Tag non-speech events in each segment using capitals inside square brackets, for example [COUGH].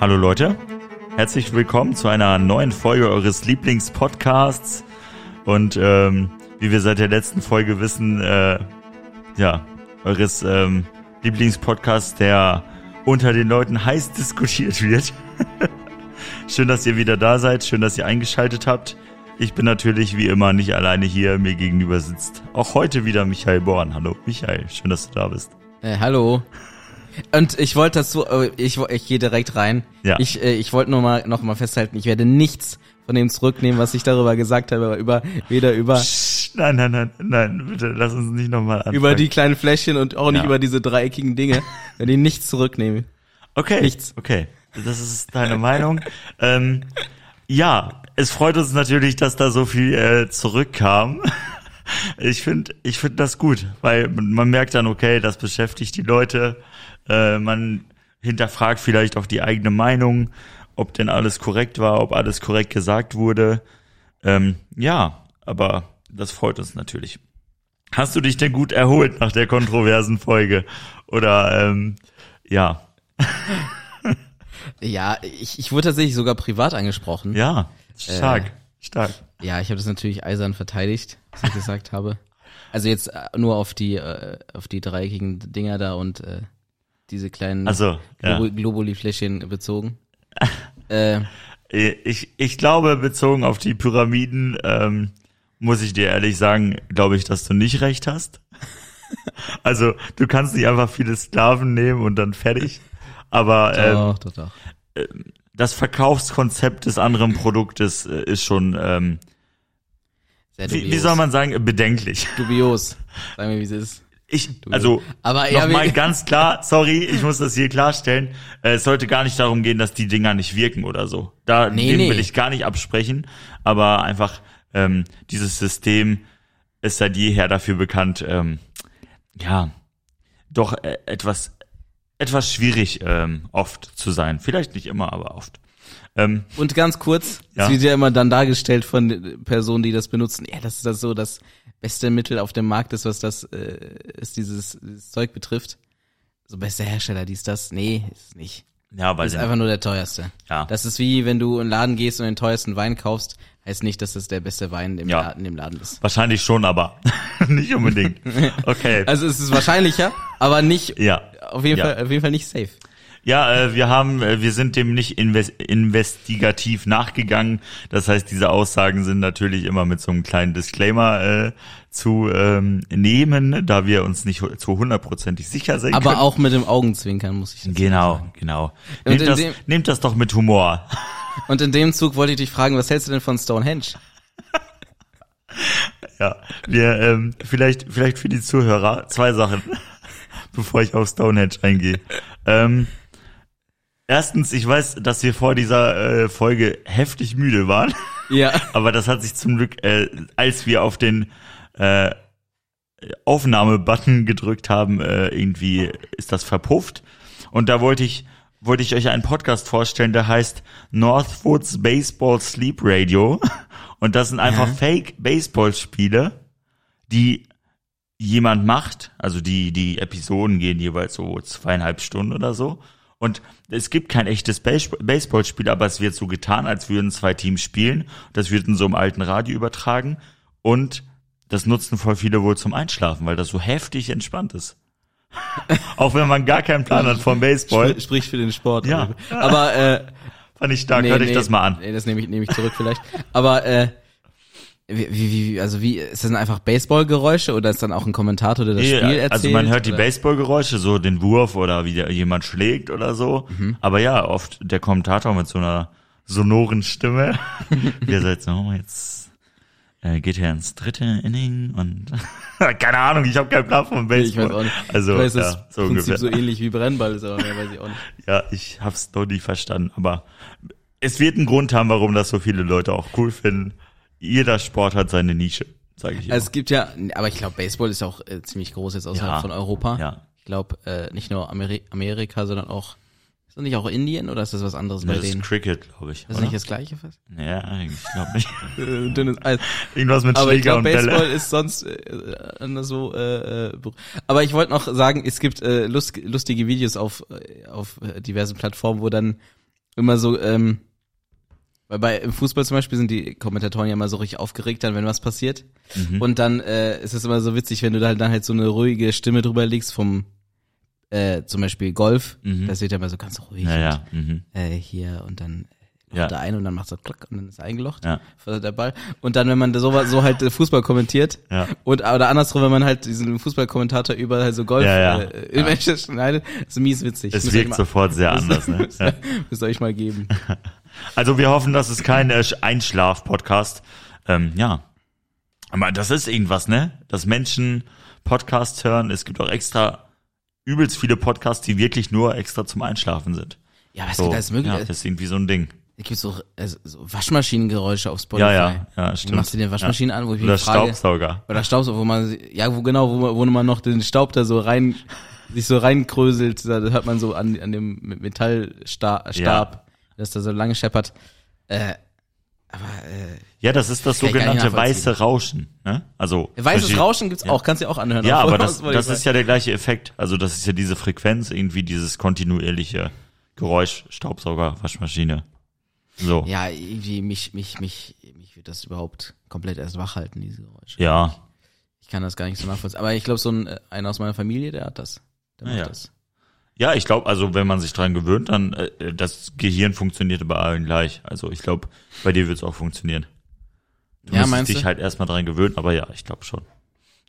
Hallo Leute, herzlich willkommen zu einer neuen Folge eures Lieblingspodcasts. Und ähm, wie wir seit der letzten Folge wissen, äh, ja, eures ähm, Lieblingspodcasts, der unter den Leuten heiß diskutiert wird. [LAUGHS] schön, dass ihr wieder da seid, schön, dass ihr eingeschaltet habt. Ich bin natürlich wie immer nicht alleine hier, mir gegenüber sitzt auch heute wieder Michael Born. Hallo Michael, schön, dass du da bist. Äh, hallo. Und ich wollte dazu, äh, ich, ich gehe direkt rein. Ja. Ich, äh, ich wollte nur mal noch mal festhalten, ich werde nichts von dem zurücknehmen, was ich darüber gesagt habe, über weder über Nein, nein, nein, nein, bitte lass uns nicht nochmal anfangen. über die kleinen Fläschchen und auch nicht Ja. über diese dreieckigen Dinge, [LAUGHS] wenn ich nichts zurücknehme. Okay. Nichts. Okay. Das ist deine Meinung. ähm, ja, es freut uns natürlich, dass da so viel äh, zurückkam. Ich finde, ich finde das gut, weil man merkt dann, okay, das beschäftigt die Leute. Äh, man hinterfragt vielleicht auch die eigene Meinung, ob denn alles korrekt war, ob alles korrekt gesagt wurde. Ähm, ja, aber das freut uns natürlich. Hast du dich denn gut erholt nach der kontroversen Folge? Oder ähm, ja, [LAUGHS] Ja, ich, ich wurde tatsächlich sogar privat angesprochen. Ja, stark, Äh. stark. Ja, ich habe das natürlich eisern verteidigt, was ich gesagt habe. Also jetzt äh, nur auf die äh, auf die dreieckigen Dinger da und äh, diese kleinen Also, ja. Globuli-Fläschchen bezogen. [LAUGHS] äh, Ich, ich glaube, bezogen auf die Pyramiden, ähm, muss ich dir ehrlich sagen, glaube ich, dass du nicht recht hast. [LAUGHS] Also, du kannst nicht einfach viele Sklaven nehmen und dann fertig. Aber ähm, doch, doch, doch. das Verkaufskonzept des anderen Produktes äh, ist schon, ähm, wie, wie soll man sagen, bedenklich. Dubios. [LAUGHS] Sagen wir, wie es ist. Ich, also, Aber ja, nochmal ganz klar, [LAUGHS] sorry, ich muss das hier klarstellen. Äh, Es sollte gar nicht darum gehen, dass die Dinger nicht wirken oder so. Da Nee, dem nee. will ich gar nicht absprechen. Aber einfach ähm, dieses System ist seit jeher dafür bekannt, ähm, ja, doch äh, etwas etwas schwierig ähm, oft zu sein. Vielleicht nicht immer, aber oft. Ähm, Und ganz kurz, Ja. es wird ja immer dann dargestellt von Personen, die das benutzen. Ja, das ist das so das beste Mittel auf dem Markt ist, was das äh, ist dieses, dieses Zeug betrifft. So beste Hersteller, dies, das. Nee, ist nicht. ja, weil Das ist einfach nur der teuerste. Ja. Das ist wie, wenn du in den Laden gehst und den teuersten Wein kaufst, heißt nicht, dass das der beste Wein im, Ja. Laden, im Laden ist. wahrscheinlich schon, aber [LAUGHS] nicht unbedingt. [LAUGHS] Okay. Also es ist wahrscheinlicher, aber nicht, ja. auf jeden Ja. Fall, auf jeden Fall nicht safe. Ja, äh, wir haben, äh, wir sind dem nicht inves investigativ nachgegangen. Das heißt, diese Aussagen sind natürlich immer mit so einem kleinen Disclaimer äh, zu ähm, nehmen, da wir uns nicht zu hundertprozentig sicher sind. Aber auch mit dem Augenzwinkern, muss ich Genau, sagen. genau. Und Nehmt das, nehmt das doch mit Humor. Und in dem Zug wollte ich dich fragen, was hältst du denn von Stonehenge? [LAUGHS] Ja, wir ähm, vielleicht vielleicht für die Zuhörer zwei Sachen, [LAUGHS] bevor ich auf Stonehenge eingehe. Ähm, erstens, ich weiß, dass wir vor dieser äh, Folge heftig müde waren, Ja. [LAUGHS] aber das hat sich zum Glück, äh, als wir auf den äh, Aufnahme-Button gedrückt haben, äh, irgendwie ist das verpufft. Und da wollte ich wollte ich euch einen Podcast vorstellen, der heißt Northwoods Baseball Sleep Radio. Und das sind einfach Fake-Baseball-Spiele, die jemand macht. Also die, die Episoden gehen jeweils so zweieinhalb Stunden oder so. Und es gibt kein echtes Base- Baseballspiel, aber es wird so getan, als würden zwei Teams spielen. Das wird in so einem alten Radio übertragen. Und das nutzen voll viele wohl zum Einschlafen, weil das so heftig entspannt ist. [LAUGHS] Auch wenn man gar keinen Plan hat vom Baseball. Spr- Spricht für den Sport. Ja. Aber äh, Fand ich stark, nee, euch nee, das mal an. Nee, das nehme ich, nehme ich zurück vielleicht. Aber äh, wie, wie, also wie, ist das dann einfach Baseballgeräusche oder ist dann auch ein Kommentator, der das Nee, Spiel erzählt? also man hört die oder? Baseballgeräusche, so den Wurf oder wie der, jemand schlägt oder so. Mhm. Aber ja, oft der Kommentator mit so einer sonoren Stimme. der sagt so, jetzt äh, geht er ins dritte Inning und [LAUGHS] keine Ahnung, ich habe keinen Plan vom Nee, Ich Baseball. weiß auch nicht. Also weiß, ja, so Prinzip ungefähr. so ähnlich wie Brennball ist, aber mehr weiß ich auch nicht. [LAUGHS] Ja, ich hab's doch nie verstanden, aber es wird einen Grund haben, warum das so viele Leute auch cool finden. Jeder Sport hat seine Nische, sage ich immer. Also es gibt ja, aber ich glaube, Baseball ist auch äh, ziemlich groß jetzt außerhalb Ja. von Europa. Ja. Ich glaube, äh, nicht nur Ameri Amerika, sondern auch Ist das nicht auch Indien oder ist das was anderes bei Das ist denen? Cricket, glaube ich. Das ist oder? nicht das gleiche fast? Ja, ich glaube nicht. [LAUGHS] Äh, Dünnes Eis. Irgendwas mit Aber ich glaube, und Baseball Bälle. ist sonst äh, so. Äh, äh. Aber ich wollte noch sagen, es gibt äh, lust, lustige Videos auf äh, auf diversen Plattformen, wo dann immer so, ähm, weil bei im Fußball zum Beispiel sind die Kommentatoren ja immer so richtig aufgeregt, dann wenn was passiert. Mhm. Und dann äh, ist es immer so witzig, wenn du da halt dann halt so eine ruhige Stimme drüber legst vom äh, zum Beispiel Golf. Mhm. Das wird ja immer so ganz ruhig. Ja, ja. Mhm. Äh, hier und dann Ja. ja. da ein und dann macht so klack und dann ist er eingelocht Ja. der Ball. Und dann, wenn man so, so halt äh, Fußball kommentiert Ja. und oder andersrum, wenn man halt diesen Fußballkommentator über halt so Golf Ja, ja. äh, irgendwelche schneidet, ist mies witzig. Es wirkt mal- sofort sehr [LAUGHS] anders. Ne? müsst, Ja. müsst euch mal geben. [LAUGHS] Also wir hoffen, dass es kein äh, Einschlaf-Podcast. Ähm, ja, aber das ist irgendwas, ne? Dass Menschen Podcasts hören. Es gibt auch extra übelst viele Podcasts, die wirklich nur extra zum Einschlafen sind. Ja, aber es So, gibt alles mögliche. ja, das ist irgendwie so ein Ding. Es gibt so, äh, so Waschmaschinengeräusche auf Spotify. Ja, ja, ja, Du stimmt. machst dir eine Waschmaschine an, wo ich mich Oder frage, Staubsauger. Oder Staubsauger, wo man, ja, wo genau, wo man, wo man noch den Staub da so rein, sich so reinkröselt, da hört man so an, an dem Metallstab, Stab, dass da so lange scheppert. Äh, aber, äh, Ja, das ist das ich sogenannte weiße Rauschen. Ne? Also weißes Rauschen gibt's auch, kannst du dir auch anhören. Ja, aber [LAUGHS] das, ich das ist ja der gleiche Effekt. Also das ist ja diese Frequenz, irgendwie dieses kontinuierliche Geräusch, Staubsauger, Waschmaschine. So. Ja, irgendwie, mich, mich, mich, mich wird das überhaupt komplett erst wach halten, diese Geräusche. Ja. Ich kann das gar nicht so nachvollziehen. Aber ich glaube, so ein, äh, einer aus meiner Familie, der hat das. Der macht Ja. das. Ja, ich glaube, also wenn man sich dran gewöhnt, dann äh, das Gehirn funktioniert bei allen gleich. Also ich glaube, bei dir wird es auch funktionieren. Du Ja, musst dich du? halt erstmal dran gewöhnen, aber ja, ich glaube schon,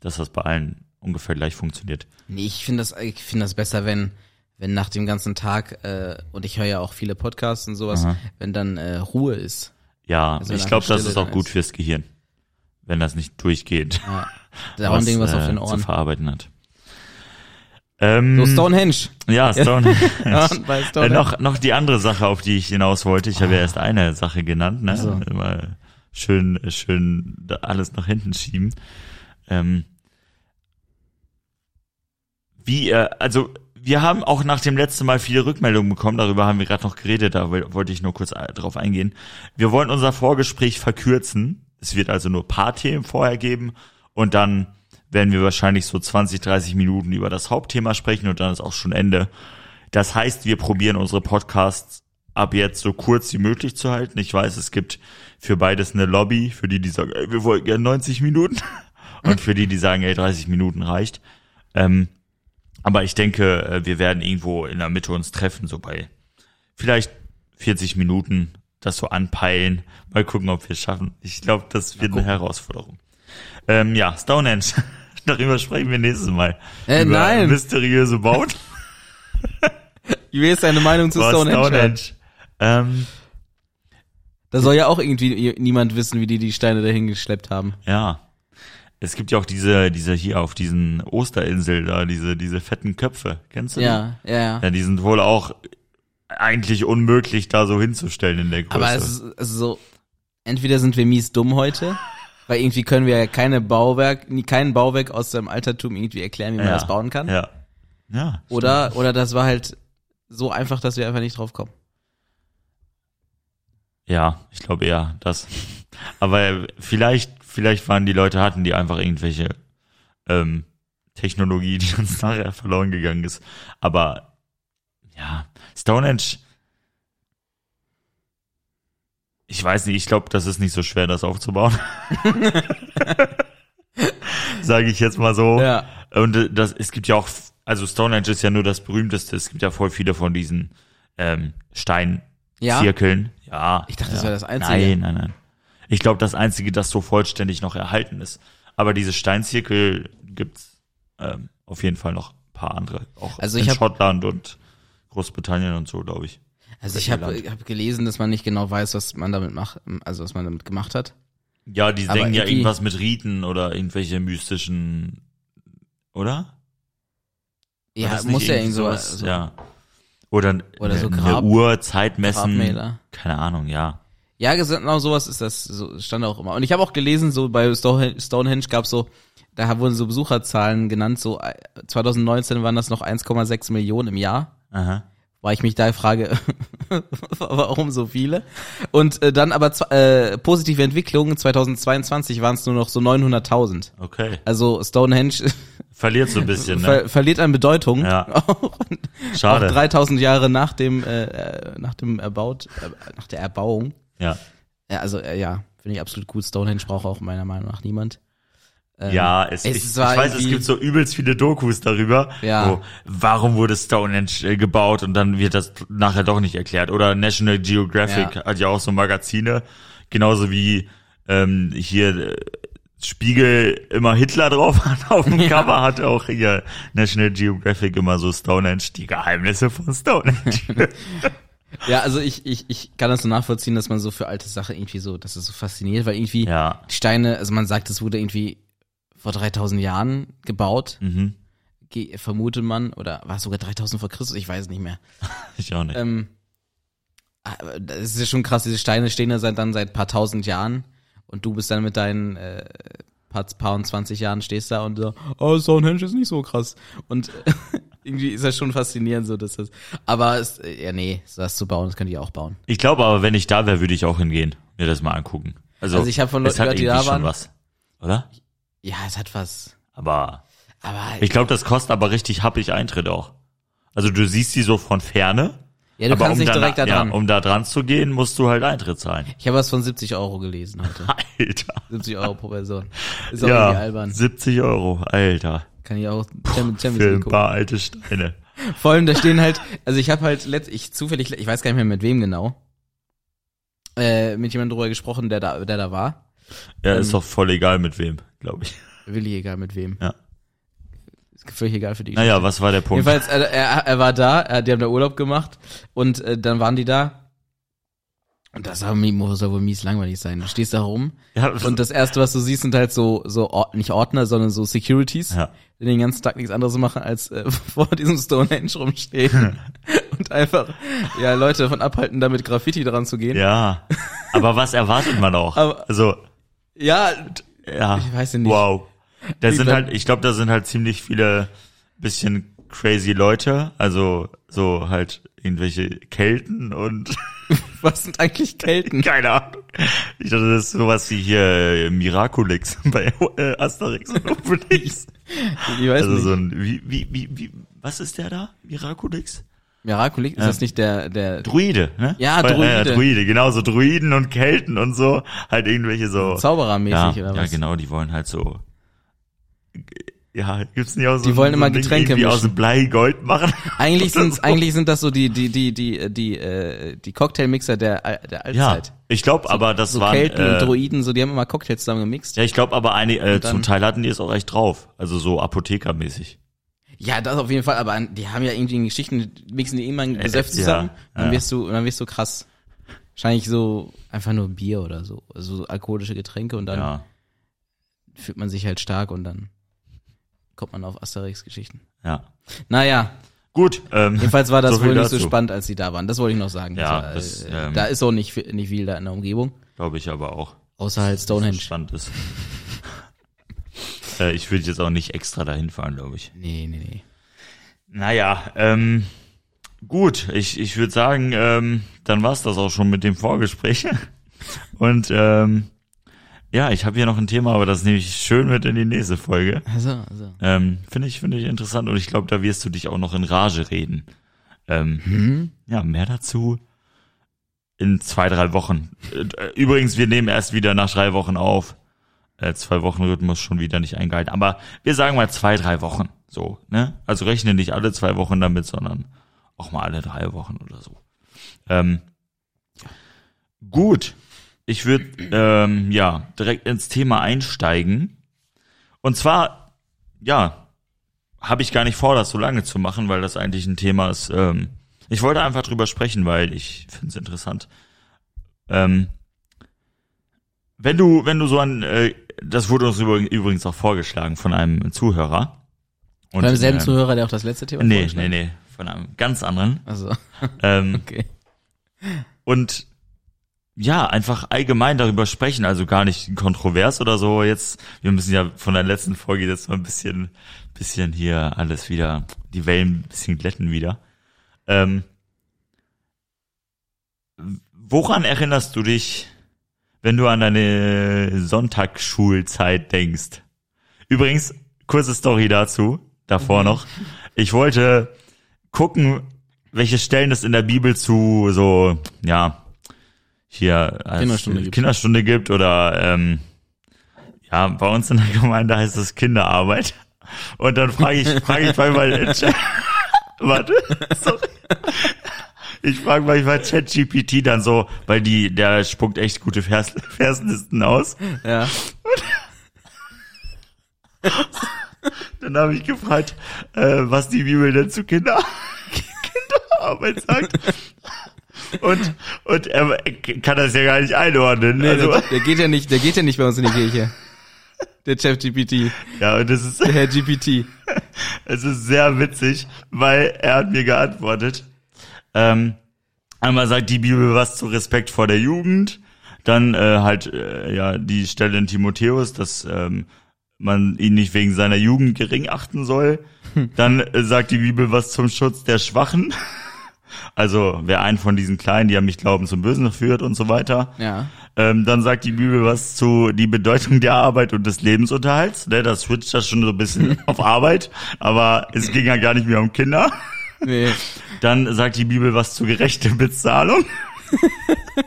dass das bei allen ungefähr gleich funktioniert. Nee, ich finde das, ich finde das besser, wenn, wenn nach dem ganzen Tag, äh, und ich höre ja auch viele Podcasts und sowas, Aha. wenn dann äh, Ruhe ist. Ja, Also ich glaube, das ist auch gut ist. fürs Gehirn, wenn das nicht durchgeht. Ja. Darum [LAUGHS] Ding was auf den äh, Ohren. zu verarbeiten hat. Ähm, So Stonehenge. ja, Stone. [LAUGHS] Ja, [LAUGHS] bei Äh, Stonehenge. noch, noch die andere Sache, auf die ich hinaus wollte. Ich habe ja erst eine Sache genannt, ne? Ach so. Immer schön, schön alles nach hinten schieben. Ähm, wie, äh, also wir haben auch nach dem letzten Mal viele Rückmeldungen bekommen, darüber haben wir gerade noch geredet, da woll- wollte ich nur kurz äh, drauf eingehen. Wir wollen unser Vorgespräch verkürzen. Es wird also nur paar Themen vorher geben und dann werden wir wahrscheinlich so 20, 30 Minuten über das Hauptthema sprechen und dann ist auch schon Ende. Das heißt, wir probieren unsere Podcasts ab jetzt so kurz wie möglich zu halten. Ich weiß, es gibt für beides eine Lobby, für die, die sagen, ey, wir wollen gerne 90 Minuten [LAUGHS] und für die, die sagen, ey, 30 Minuten reicht. Ähm, aber ich denke, äh, wir werden irgendwo in der Mitte uns treffen, so bei vielleicht 40 Minuten das so anpeilen. Mal gucken, ob wir es schaffen. Ich glaube, das wird eine Herausforderung. Ähm, ja, Stonehenge. [LAUGHS] Darüber sprechen wir nächstes Mal. Äh, Über nein. mysteriöse Bauten. [LAUGHS] Wie ist deine Meinung zu Boah, Stonehenge? Ähm, Da soll ja auch irgendwie niemand wissen, wie die die Steine dahin geschleppt haben. ja. Es gibt ja auch diese, diese hier auf diesen Osterinsel da, diese, diese fetten Köpfe. Kennst du die? Ja, ja, ja. Ja, die sind wohl auch eigentlich unmöglich da so hinzustellen in der Größe. Aber es ist so, entweder sind wir mies dumm heute, weil irgendwie können wir ja keine Bauwerk, nie kein Bauwerk aus dem Altertum irgendwie erklären, wie man ja. das bauen kann. Ja. Ja. Oder, oder das war halt so einfach, dass wir einfach nicht drauf kommen. Ja, ich glaube eher das. Aber vielleicht, vielleicht waren die Leute hatten die einfach irgendwelche ähm, Technologie, die uns nachher verloren gegangen ist. Aber ja, Stonehenge. Ich weiß nicht, ich glaube, das ist nicht so schwer, das aufzubauen. [LAUGHS] Sage ich jetzt mal so. Ja. Und äh, das, es gibt ja auch, also Stonehenge ist ja nur das berühmteste. Es gibt ja voll viele von diesen ähm, Steinzirkeln. Ja? Ja. Ich dachte, ja. das wäre das Einzige. Nein, nein, nein. Ich glaube, das Einzige, das so vollständig noch erhalten ist. Aber diese Steinzirkel gibt's ähm, auf jeden Fall noch ein paar andere. Auch Also in ich hab- Schottland und Großbritannien und so, glaube ich. Also ich habe hab gelesen, dass man nicht genau weiß, was man damit macht, also was man damit gemacht hat. Ja, die denken ja irgendwas mit Riten oder irgendwelche mystischen, oder? Ja, muss ja irgend sowas. So ja. Oder, Oder eine, so eine Grab- Uhr, Zeit messen. Grabmäler. Keine Ahnung, ja. Ja, genau sowas ist das, so stand auch immer. Und ich habe auch gelesen, so bei Stonehenge, gab so, da wurden so Besucherzahlen genannt, so äh, 2019 waren das noch 1,6 Millionen im Jahr, Aha. Weil ich mich da frage, [LAUGHS] warum so viele? Und äh, dann aber äh, positive Entwicklungen, 2022 waren es nur noch so 900.000. Okay. Also Stonehenge Verliert so ein bisschen, [LAUGHS] ne? ver verliert an Bedeutung. Ja. [LAUGHS] Auch Schade. 3000 Jahre nach dem, äh, äh, nach dem Erbaut, äh, nach der Erbauung. Ja. Ja, also äh, ja, finde ich absolut gut. Stonehenge braucht auch meiner Meinung nach niemand. Ähm, Ja, es, es ich, ich weiß, es gibt so übelst viele Dokus darüber. Ja. Wo, warum wurde Stonehenge äh, gebaut und dann wird das nachher doch nicht erklärt. Oder National Geographic Ja. hat ja auch so Magazine, genauso wie ähm, hier äh, Spiegel immer Hitler drauf [LAUGHS] hat. Auf dem Ja. Cover hat auch hier National Geographic immer so Stonehenge, die Geheimnisse von Stonehenge. [LAUGHS] Ja, also ich, ich, ich kann das so nachvollziehen, dass man so für alte Sachen irgendwie so, dass es so fasziniert, weil irgendwie ja. die Steine, also man sagt, es wurde irgendwie vor 3000 Jahren gebaut, Mhm. vermutet man, oder war es sogar 3000 vor Christus, ich weiß nicht mehr. [LAUGHS] Ich auch nicht. Ähm, das ist ja schon krass, diese Steine stehen ja seit dann seit paar tausend Jahren und du bist dann mit deinen äh, paar, paar und 20 Jahren stehst da und so, oh, Stonehenge ist nicht so krass. Und [LAUGHS] irgendwie ist das schon faszinierend so, dass das, aber es, äh, ja nee, das zu bauen, das könnte ich auch bauen. Ich glaube aber, wenn ich da wäre, würde ich auch hingehen, mir das mal angucken. Also, Also ich hab von Leuten gehört, die da waren. was, oder? Ja, es hat was, Aber aber ich glaube, das kostet aber richtig happig Eintritt auch. Also du siehst die so von ferne, ja, du aber kannst um nicht da, direkt da dran. ja, um da dran zu gehen, musst du halt Eintritt zahlen. ich habe was von 70 Euro gelesen heute. [LAUGHS] Alter. 70 Euro pro Person. Ist auch irgendwie Ja, albern. 70 Euro, Alter. Kann ich auch Champions Champions Für ein paar alte Steine. [LAUGHS] Vor allem, da stehen halt, also ich habe halt letzt, ich zufällig, ich weiß gar nicht mehr mit wem genau, äh, mit jemandem drüber gesprochen, der da, der da war. Ja, Ähm, ist doch voll egal mit wem, glaube ich. Willi, egal mit wem. Ja. Ist völlig egal für die. Naja, was war der Punkt? Jedenfalls, äh, er, er war da, er, die haben da Urlaub gemacht und äh, dann waren die da. Und das muss wohl mies langweilig sein. Du stehst da rum Ja, und das erste, was du siehst, sind halt so, so Or nicht Ordner, sondern so Securities, ja. die den ganzen Tag nichts anderes machen, als äh, [LAUGHS] vor diesem Stonehenge rumstehen [LAUGHS] und einfach ja Leute davon abhalten, da mit Graffiti dran zu gehen. ja. Aber was erwartet man auch? Aber- also, Ja, ja. Ich weiß nicht. Wow. Da sind halt, ich glaube, da sind halt ziemlich viele bisschen crazy Leute, also so halt irgendwelche Kelten und [LAUGHS] was sind eigentlich Kelten? keine Ahnung. Ich dachte, das ist sowas wie hier äh, Miraculix [LAUGHS] bei äh, Asterix und Obelix. Ich weiß Also nicht. so ein, wie, wie, wie, wie, was ist der da? Miraculix? Miraculix, ist Ja. das nicht der, der Druide, ne? Ja, Bei- Druide. Ja, Druide, genau, so Druiden und Kelten und so, halt irgendwelche so. Zauberermäßig ja, oder ja, was? genau, die wollen halt so. Ja, gibt's nicht auch so Die wollen so immer Ding Getränke irgendwie aus mischen. Blei Gold machen? [LAUGHS] Eigentlich sind so. eigentlich sind das so die die die die die äh, die Cocktailmixer der der Ja, Allzeit. ich glaube, aber das so waren Kelten und äh, Druiden, so die haben immer Cocktails zusammen gemixt. ja, ich glaube, aber eine äh, Und dann- zum Teil hatten die es auch echt drauf, also so Apothekermäßig. Ja, das auf jeden Fall, aber die haben ja irgendwie in Geschichten, mixen die immer ein Gesöff ja, zusammen, dann ja. wirst du, dann wirst du krass. Wahrscheinlich so einfach nur Bier oder so, also so alkoholische Getränke und dann Ja, fühlt man sich halt stark und dann kommt man auf Asterix-Geschichten. ja. Naja, Gut. Ähm, jedenfalls war [LAUGHS] das so wohl nicht so dazu. spannend, als die da waren. Das wollte ich noch sagen. Ja, war, das, äh, ähm, da ist auch nicht, viel- nicht viel da in der Umgebung, Glaube ich aber auch. außer halt Stonehenge. Spannend ist. Äh, ich würde jetzt auch nicht extra dahin fahren, glaube ich. Nee, nee, nee. Naja, ähm, gut, ich, ich würde sagen, ähm, dann war's das auch schon mit dem Vorgespräch. [LAUGHS] Und ähm, ja, ich habe hier noch ein Thema, aber das nehme ich schön mit in die nächste Folge. Also, also. Ähm, finde ich, finde ich interessant und ich glaube, da wirst du dich auch noch in Rage reden. Ähm, Hm? ja, mehr dazu in zwei, drei Wochen. Äh, Übrigens, wir nehmen erst wieder nach drei Wochen auf. Äh, zwei Wochen Rhythmus schon wieder nicht eingehalten. Aber wir sagen mal zwei, drei Wochen. So, ne? Also rechne nicht alle zwei Wochen damit, sondern auch mal alle drei Wochen oder so. Ähm, gut. Ich würde ähm, ja direkt ins Thema einsteigen. Und zwar, ja, habe ich gar nicht vor, das so lange zu machen, weil das eigentlich ein Thema ist. Ähm, ich wollte einfach drüber sprechen, weil ich finde es interessant. Ähm, wenn du, wenn du so ein, äh, das wurde uns übrig- übrigens auch vorgeschlagen von einem Zuhörer. Und, Beim selben ähm, Zuhörer, der auch das letzte Thema Nee, nee, vorgeschlagen nee, von einem ganz anderen. Also, [LAUGHS] Ähm, okay. und ja, einfach allgemein darüber sprechen, also gar nicht kontrovers oder so jetzt. Wir müssen ja von der letzten Folge jetzt mal ein bisschen, bisschen hier alles wieder, die Wellen ein bisschen glätten wieder. Ähm, woran erinnerst du dich, wenn du an deine Sonntagsschulzeit denkst? Übrigens, kurze Story dazu, davor noch. Ich wollte gucken, welche Stellen es in der Bibel zu so, ja, hier als Kinderstunde gibt. Kinderstunde gibt oder ähm, ja, bei uns in der Gemeinde heißt es Kinderarbeit. Und dann frage ich, frage ich Chat- [LAUGHS] warte, sorry. Ich frage manchmal ChatGPT dann so, weil die, der spuckt echt gute Vers, Verslisten aus. Ja. [LAUGHS] Dann habe ich gefragt, äh, was die Bibel denn zu Kinder, Kinderarbeit sagt. Und, und er kann das ja gar nicht einordnen. Nee, also, der, der geht ja nicht, der geht ja nicht bei uns in die Kirche. Der Chef GPT, ja, und das ist, der Herr GPT. [LAUGHS] es ist sehr witzig, weil er hat mir geantwortet. Ähm, einmal sagt die Bibel was zu Respekt vor der Jugend, dann äh, halt äh, ja die Stelle in Timotheus, dass ähm, man ihn nicht wegen seiner Jugend gering achten soll. [LAUGHS] Dann äh, sagt die Bibel was zum Schutz der Schwachen. [LAUGHS] Also wer einen von diesen Kleinen, die an mich glauben, zum Bösen führt und so weiter. Ja. Ähm, dann sagt die Bibel was zu die Bedeutung der Arbeit und des Lebensunterhalts. Ne, das switcht das schon so ein bisschen [LAUGHS] auf Arbeit, aber es ging ja gar nicht mehr um Kinder. Nee. Dann sagt die Bibel was zu gerechter Bezahlung. [LAUGHS]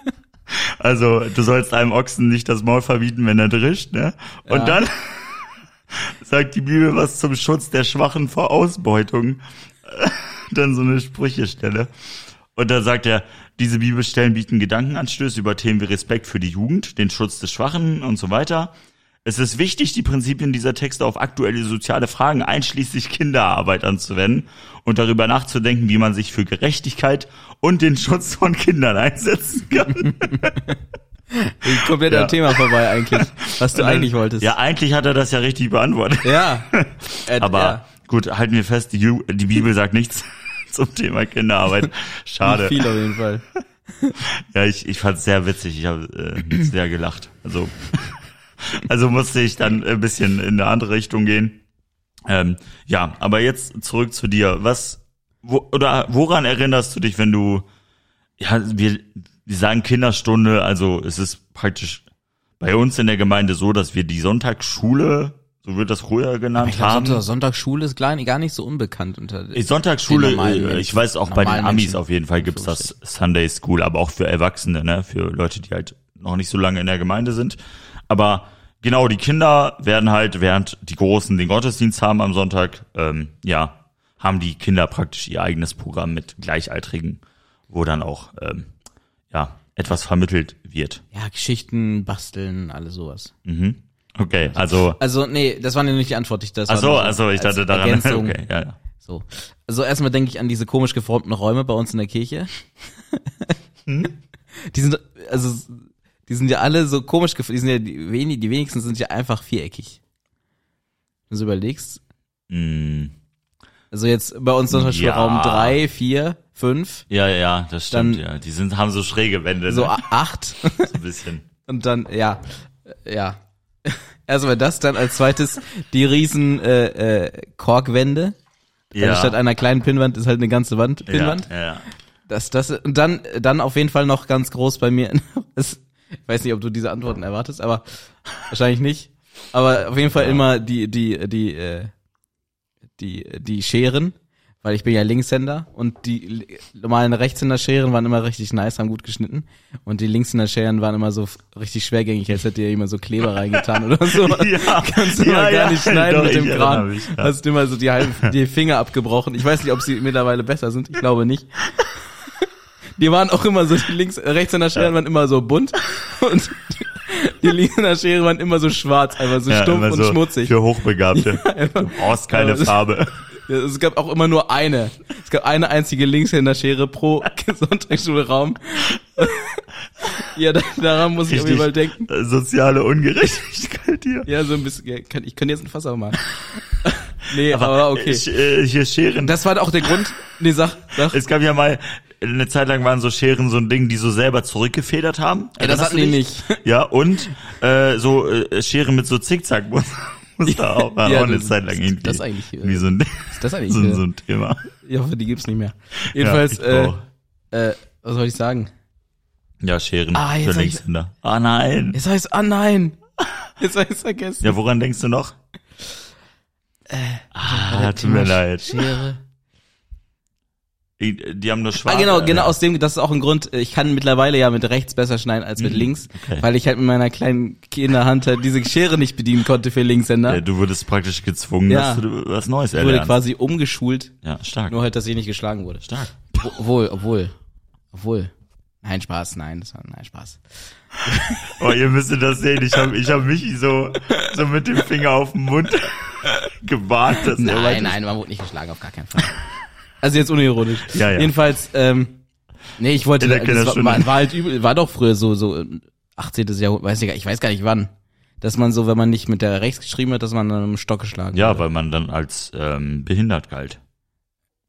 Also du sollst einem Ochsen nicht das Maul verbieten, wenn er drischt. Ne? Und Ja. dann [LAUGHS] sagt die Bibel was zum Schutz der Schwachen vor Ausbeutung. [LAUGHS] Dann so eine Sprüchestelle. Und da sagt er, diese Bibelstellen bieten Gedankenanstöße über Themen wie Respekt für die Jugend, den Schutz des Schwachen und so weiter. Es ist wichtig, die Prinzipien dieser Texte auf aktuelle soziale Fragen einschließlich Kinderarbeit anzuwenden und darüber nachzudenken, wie man sich für Gerechtigkeit und den Schutz von Kindern einsetzen kann. Komplett Ja. am Thema vorbei eigentlich, was du eigentlich wolltest. Ja, eigentlich hat er das ja richtig beantwortet. Ja. Äh, [LAUGHS] Aber ja. gut, halten wir fest, die, die Bibel sagt nichts [LAUGHS] zum Thema Kinderarbeit. Schade. Viel auf jeden Fall. [LAUGHS] Ja, ich, ich fand es sehr witzig. Ich habe äh, sehr gelacht. Also, also musste ich dann ein bisschen in eine andere Richtung gehen. Ähm, ja, aber jetzt zurück zu dir. Was wo, oder woran erinnerst du dich, wenn du ja wir, wir sagen Kinderstunde, also es ist praktisch bei uns in der Gemeinde so, dass wir die Sonntagsschule, so wird das früher genannt Ich glaube, haben. Sonntag, Sonntagsschule ist gar, gar nicht so unbekannt unter Die Sonntagsschule, äh, ich weiß auch bei den Amis Menschen. auf jeden Fall gibt's das Sunday School, aber auch für Erwachsene, ne, für Leute, die halt noch nicht so lange in der Gemeinde sind. Aber genau, die Kinder werden halt, während die Großen den Gottesdienst haben am Sonntag, ähm, ja, haben die Kinder praktisch ihr eigenes Programm mit Gleichaltrigen, wo dann auch, ähm, ja, etwas vermittelt wird. Ja, Geschichten, basteln, alles sowas. Mhm. Okay, also, Also, nee, das war nicht die Antwort. Ich, das ach so, also ich dachte daran, [LAUGHS] Ergänzung. okay, ja, ja. So. Also erstmal denke ich an diese komisch geformten Räume bei uns in der Kirche. Hm? [LAUGHS] Die sind, also, die sind ja alle so komisch geformt. Die sind ja, die, wenig, die wenigsten sind ja einfach viereckig. Wenn du überlegst. Mm, Also jetzt bei uns zum Beispiel Ja. Raum drei, vier, fünf, ja, ja, das stimmt, Dann- ja. Die sind, haben so schräge Wände, so ne? acht. [LAUGHS] so ein bisschen. Und dann, ja, ja. [LAUGHS] Erstmal das, dann als zweites die riesen äh, äh, Korkwände. Ja. Statt einer kleinen Pinnwand ist halt eine ganze Wand, Pinnwand. Ja, ja. Das, das, und dann, dann auf jeden Fall noch ganz groß bei mir. [LAUGHS] Es, ich [LAUGHS] weiß nicht, ob du diese Antworten erwartest, aber wahrscheinlich nicht. Aber auf jeden Fall immer die, die, die, äh, die, die Scheren, weil ich bin ja Linkshänder und die normalen Rechtshänder-Scheren waren immer richtig nice, haben gut geschnitten und die Linkshänder-Scheren waren immer so richtig schwergängig, als hätte ihr jemand so Kleber reingetan oder so. [LAUGHS] Ja, [LAUGHS] Kannst du ja, mal gar ja, nicht schneiden doch, mit dem Kran. mich, ja. Hast du immer so die, halben, die Finger abgebrochen. Ich weiß nicht, ob sie mittlerweile besser sind. Ich glaube nicht. Die waren auch immer so, die links, rechtshänder Scheren waren immer so bunt und die linkshänder Scheren waren immer so schwarz, einfach so Ja, stumpf und so schmutzig. Für Hochbegabte. [LAUGHS] einfach- Du brauchst keine Aber das- Farbe. Ja, Es gab auch immer nur eine. Es gab eine einzige Linkshänder-Schere pro [LAUGHS] Sonntagsschulraum. ja, da, daran muss ich auf jeden Fall denken. äh, soziale Ungerechtigkeit hier. Ja, so ein bisschen. Ja, kann, ich könnte jetzt ein Fass aufmachen. nee, aber, okay. Ich, äh, hier Scheren. Das war auch der Grund. Nee, sag, sag. es gab ja mal, eine Zeit lang waren so Scheren so ein Ding, die so selber zurückgefedert haben. Ja, das hatten die nicht. Ja, und äh, so äh, Scheren mit so Zickzack muss, [LAUGHS] muss da auch, war Ja, auch eine das- Zeit lang irgendwie. das eigentlich, äh, irgendwie so ein, Ist das eigentlich? [LAUGHS] so, ein- äh, so ein Thema. ich hoffe, die gibt's nicht mehr. Jedenfalls, Ja, äh, äh, was soll ich sagen? Ja, Scheren Ah, jetzt für Linkshänder. Ah nein. Jetzt heißt, ah nein. Jetzt ich vergessen. Ja, woran denkst du noch? ah, tut mir leid. Schere. Die haben nur schwarz. Ah, genau, genau, aus dem, das ist auch ein Grund, ich kann mittlerweile ja mit rechts besser schneiden als mit Mhm, links, okay. weil ich halt mit meiner kleinen Kinderhand halt diese Schere nicht bedienen konnte für Linkshänder. Ja, du wurdest praktisch gezwungen, Ja. dass du was Neues Ich wurde erlernst. quasi umgeschult, Ja, stark. nur halt, dass ich nicht geschlagen wurde. Stark. Obwohl, obwohl, obwohl. Nein, Spaß, nein, das war, nein, Spaß. [LAUGHS] Oh, ihr müsstet das sehen. Ich habe ich hab Michi so, so mit dem Finger auf den Mund [LAUGHS] gewarnt. Dass Nein, nein, man wurde nicht geschlagen, auf gar keinen Fall. Also jetzt unironisch. Ja, ja. Jedenfalls, ähm, nee, ich wollte, In der das war, war, war halt übel, war doch früher so, so äh, 18. Jahrhundert, weiß ich, gar- ich weiß gar nicht wann, dass man so, wenn man nicht mit der rechts geschrieben hat, dass man dann dem Stock geschlagen Ja, wurde. weil man dann als ähm, behindert galt,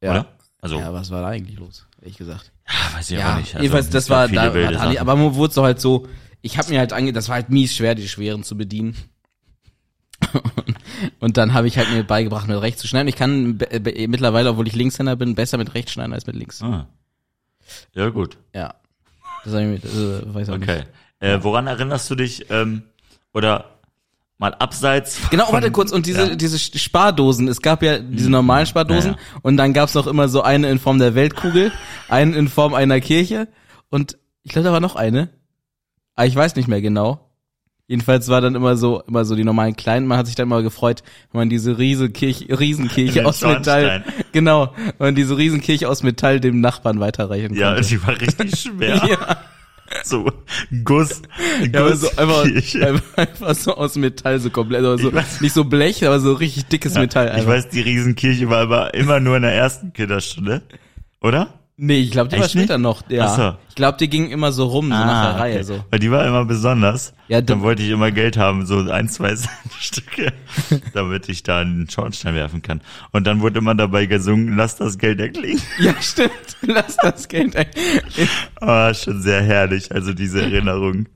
ja. oder? Also, Ja, was war da eigentlich los, ehrlich gesagt? ja, weiß ich Ja, auch nicht. Also, jedenfalls, das war, da, Ali, aber man wurde so halt so, ich habe mir halt ange, das war halt mies schwer, die Schweren zu bedienen. Und dann habe ich halt mir beigebracht, mit rechts zu schneiden. Ich kann mittlerweile, obwohl ich Linkshänder bin, besser mit rechts schneiden als mit links. Ah. Ja, gut. Ja. Das, ich mit, also, weiß auch nicht. Okay. Äh, woran erinnerst du dich, ähm, oder mal abseits von, Genau, warte kurz, und diese, Ja. diese Spardosen, es gab ja diese normalen Spardosen Ja, und dann gab's noch immer so eine in Form der Weltkugel, eine in Form einer Kirche und ich glaube, da war noch eine. Aber ich weiß nicht mehr genau. Jedenfalls war dann immer so, immer so die normalen kleinen. Man hat sich dann immer gefreut, wenn man diese Riesenkirche, Riesenkirche aus Metall, genau, wenn man diese Riesenkirche aus Metall dem Nachbarn weiterreichen Ja, konnte. die war richtig schwer. [LAUGHS] Ja, So Guss, ja aber so einfach, einfach, [LAUGHS] einfach so aus Metall, so komplett, also so, Ich weiß- nicht so Blech, aber so richtig dickes Metall. Ich Einfach. weiß, die Riesenkirche war aber immer nur in der ersten Kinderstunde, oder? Nee, ich glaube, die war Echt später nicht? noch. Ja. Ach so. Ich glaube, die ging immer so rum, so nach der Reihe. Ah, okay. So. Weil die war immer besonders. Ja, dann wollte ich immer Geld haben, so ein, zwei Stücke, damit ich da in den Schornstein werfen kann. Und dann wurde immer dabei gesungen, lass das Geld erklingen. Ja, stimmt. Lass das Geld ein. Ah, schon sehr herrlich, also diese Erinnerung.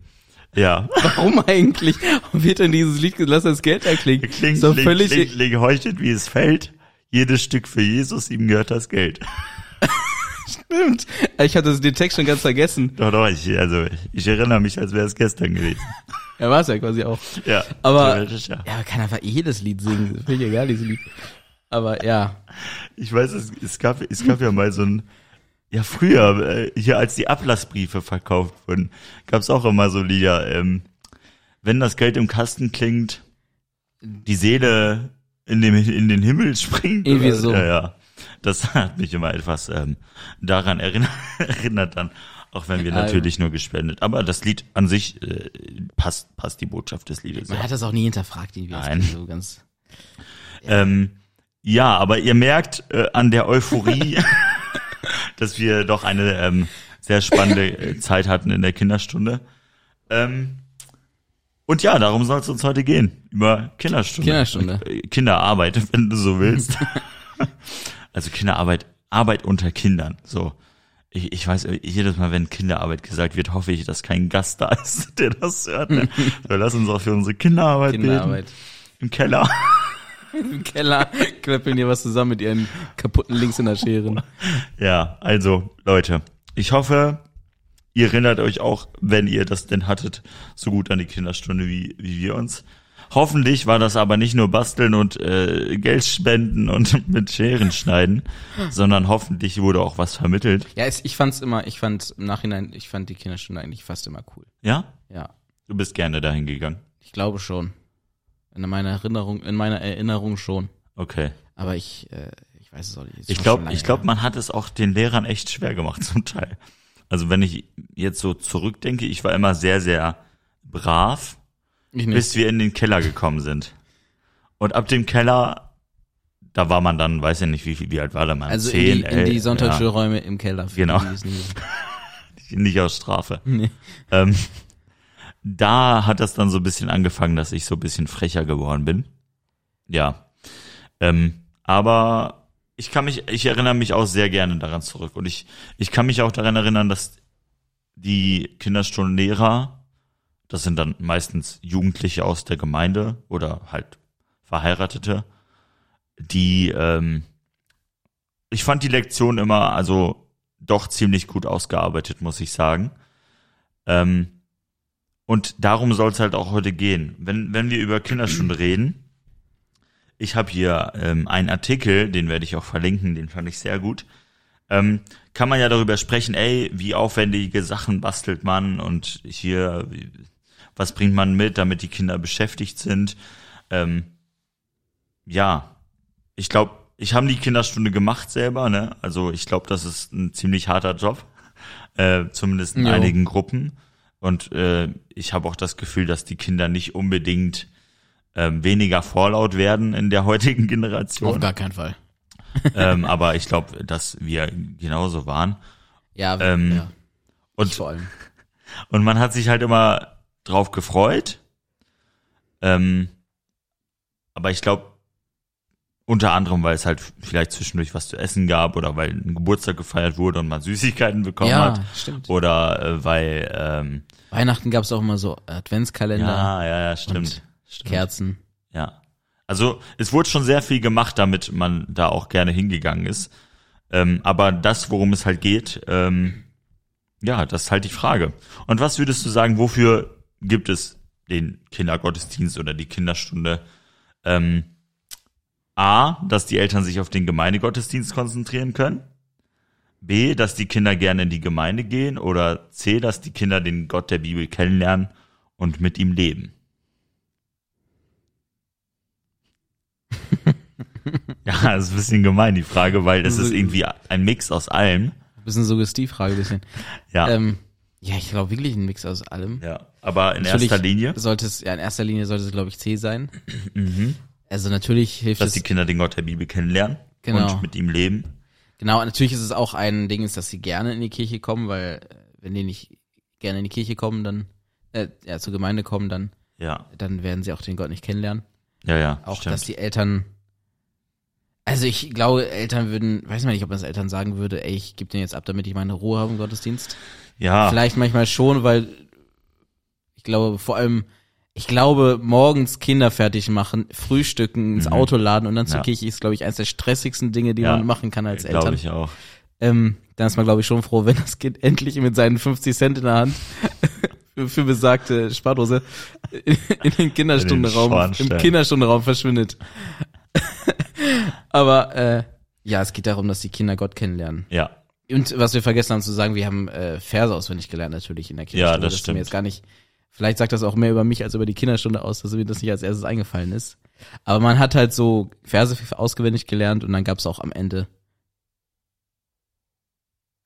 Ja. Warum eigentlich? Warum wird denn dieses Lied lass das Geld erklingen? Klingt, so klingt, völlig. klingt, klingt heuchtet, wie es fällt. Jedes Stück für Jesus, ihm gehört das Geld. [LAUGHS] Stimmt. Ich hatte den Text schon ganz vergessen. Doch, doch, ich, also, ich erinnere mich, als wäre es gestern gewesen. Er war es ja quasi auch. Ja. Aber- ja. Ja, man kann einfach jedes Lied singen. Das finde ich egal, dieses Lied. Aber ja. Ich weiß, es, es gab, es gab ja mal so ein, ja früher, äh, hier als die Ablassbriefe verkauft wurden, gab es auch immer so Lieder, ähm, wenn das Geld im Kasten klingt, die Seele in, dem, in den Himmel springt. Irgendwie so. Ja, ja. Das hat mich immer etwas ähm, daran erinnert, [LAUGHS] erinnert dann, auch wenn wir Ja, natürlich nur gespendet. Aber das Lied an sich äh, passt, passt die Botschaft des Liedes. Man ja. hat das auch nie hinterfragt, irgendwie. Nein. So ganz. [LAUGHS] Ähm, ja, aber ihr merkt äh, an der Euphorie, [LAUGHS] dass wir doch eine ähm, sehr spannende äh, Zeit hatten in der Kinderstunde. Ähm, und ja, darum soll es uns heute gehen. Über Kinderstunde. Kinderstunde. Äh, Kinderarbeit, wenn du so willst. Also Kinderarbeit, Arbeit unter Kindern. So. Ich, ich weiß, jedes Mal, wenn Kinderarbeit gesagt wird, hoffe ich, dass kein Gast da ist, [LAUGHS] der das hört. Ne? So, lass uns auch für unsere Kinderarbeit, Kinderarbeit. beten. Im Keller. [LAUGHS] Im Keller knöppeln dir was zusammen mit ihren kaputten Links in der Scheren. Ja, also Leute, ich hoffe, ihr erinnert euch auch, wenn ihr das denn hattet, so gut an die Kinderstunde wie, wie wir uns. Hoffentlich war das aber nicht nur Basteln und äh, Geld spenden und [LAUGHS] mit Scheren schneiden, sondern hoffentlich wurde auch was vermittelt. Ja, es, ich fand's immer, ich fand im Nachhinein, ich fand die Kinderstunde eigentlich fast immer cool. Ja? Ja, Du bist gerne dahin gegangen. ich glaube schon. In meiner Erinnerung, in meiner Erinnerung schon. Okay. Aber ich, äh, ich weiß es auch nicht. Ich glaube, ich glaube, man hat es auch den Lehrern echt schwer gemacht [LAUGHS] zum Teil. Also wenn ich jetzt so zurückdenke, ich war immer sehr, sehr brav. Bis wir in den Keller gekommen sind. Und ab dem Keller, da war man dann, weiß ich nicht, wie, viel, wie alt war der Mann? also Zehn, in die, in die Sonntagsschulräume im Keller. für Genau. ja, [LAUGHS] nicht aus Strafe. Nee. Ähm, da hat das dann so ein bisschen angefangen, dass ich so ein bisschen frecher geworden bin. Ja. Ähm, aber ich kann mich, ich erinnere mich auch sehr gerne daran zurück. Und ich, ich kann mich auch daran erinnern, dass die Kinderstundenlehrer, das sind dann meistens Jugendliche aus der Gemeinde oder halt Verheiratete, die, ähm, ich fand die Lektion immer, also doch ziemlich gut ausgearbeitet, muss ich sagen. Ähm, und darum soll es halt auch heute gehen. Wenn, wenn wir über Kinderstunde reden, ich habe hier ähm, einen Artikel, den werde ich auch verlinken, den fand ich sehr gut. Ähm, kann man ja darüber sprechen, ey, wie aufwendige Sachen bastelt man und hier, was bringt man mit, damit die Kinder beschäftigt sind. Ähm, ja, ich glaube, ich habe die Kinderstunde gemacht selber, ne? Also ich glaube, das ist ein ziemlich harter Job, äh, zumindest in Jo. einigen Gruppen. Und äh, ich habe auch das Gefühl, dass die Kinder nicht unbedingt ähm, weniger vorlaut werden in der [LAUGHS] heutigen Auf Generation. gar keinen Fall. [LAUGHS] ähm, aber ich glaube, dass wir genauso waren. Ja, Ähm, ja. Und. [LAUGHS] Und man hat sich halt immer drauf gefreut. Ähm, aber ich glaube, unter anderem, weil es halt vielleicht zwischendurch was zu essen gab oder weil ein Geburtstag gefeiert wurde und man Süßigkeiten bekommen Ja, hat. stimmt. Oder äh, weil, ähm, Weihnachten gab's auch immer so Adventskalender, ja, ja, ja, stimmt. Stimmt. Kerzen. Ja. Also es wurde schon sehr viel gemacht, damit man da auch gerne hingegangen ist. Ähm, aber das, worum es halt geht, ähm, ja, das ist halt die Frage. Und was würdest du sagen, wofür gibt es den Kindergottesdienst oder die Kinderstunde? Ähm, A, dass die Eltern sich auf den Gemeindegottesdienst konzentrieren können. B, dass die Kinder gerne in die Gemeinde gehen. Oder C, dass die Kinder den Gott der Bibel kennenlernen und mit ihm leben. [LAUGHS] Ja, das ist ein bisschen gemein, die Frage, weil das ist irgendwie ein Mix aus allem. Bisschen Suggestivfrage, bisschen. Ja, Ähm, ja, ich glaube wirklich ein Mix aus allem. ja. Aber in Natürlich erster Linie, Sollte es, ja, in erster Linie sollte es, glaube ich, C sein. [CLEARS THROAT] Also natürlich hilft dass es. die Kinder den Gott der Bibel kennenlernen Genau. und mit ihm leben. Genau, natürlich ist es auch ein Ding, ist, dass sie gerne in die Kirche kommen, weil äh, wenn die nicht gerne in die Kirche kommen, dann äh, ja, zur Gemeinde kommen, dann Ja, dann werden sie auch den Gott nicht kennenlernen. ja, ja. Auch stimmt. dass die Eltern also ich glaube, Eltern würden, weiß man nicht, ob man das Eltern sagen würde, ey, ich gebe den jetzt ab, damit ich meine Ruhe habe im Gottesdienst. Ja, Vielleicht manchmal schon, weil ich glaube, vor allem, ich glaube, morgens Kinder fertig machen, frühstücken, ins Auto laden und dann zur Mhm. Ja. Kirche ist, glaube ich, eines der stressigsten Dinge, die Ja, man machen kann als glaube Eltern. ich auch. Ähm, dann ist man, glaube ich, schon froh, [LAUGHS] wenn das Kind endlich mit seinen 50 Cent in der Hand [LAUGHS] für, besagte Spardose in den Kinderstunderaum, im Schornstein. Kinderstunderaum verschwindet. [LAUGHS] Aber äh, ja, es geht darum, dass die Kinder Gott kennenlernen. Ja, Und was wir vergessen haben zu sagen, wir haben äh, Verse auswendig gelernt natürlich in der Kinderstunde. das ist stimmt. Mir jetzt gar nicht, vielleicht sagt das auch mehr über mich als über die Kinderstunde aus, dass mir das nicht als erstes eingefallen ist. Aber man hat halt so Verse auswendig gelernt und dann gab es auch am Ende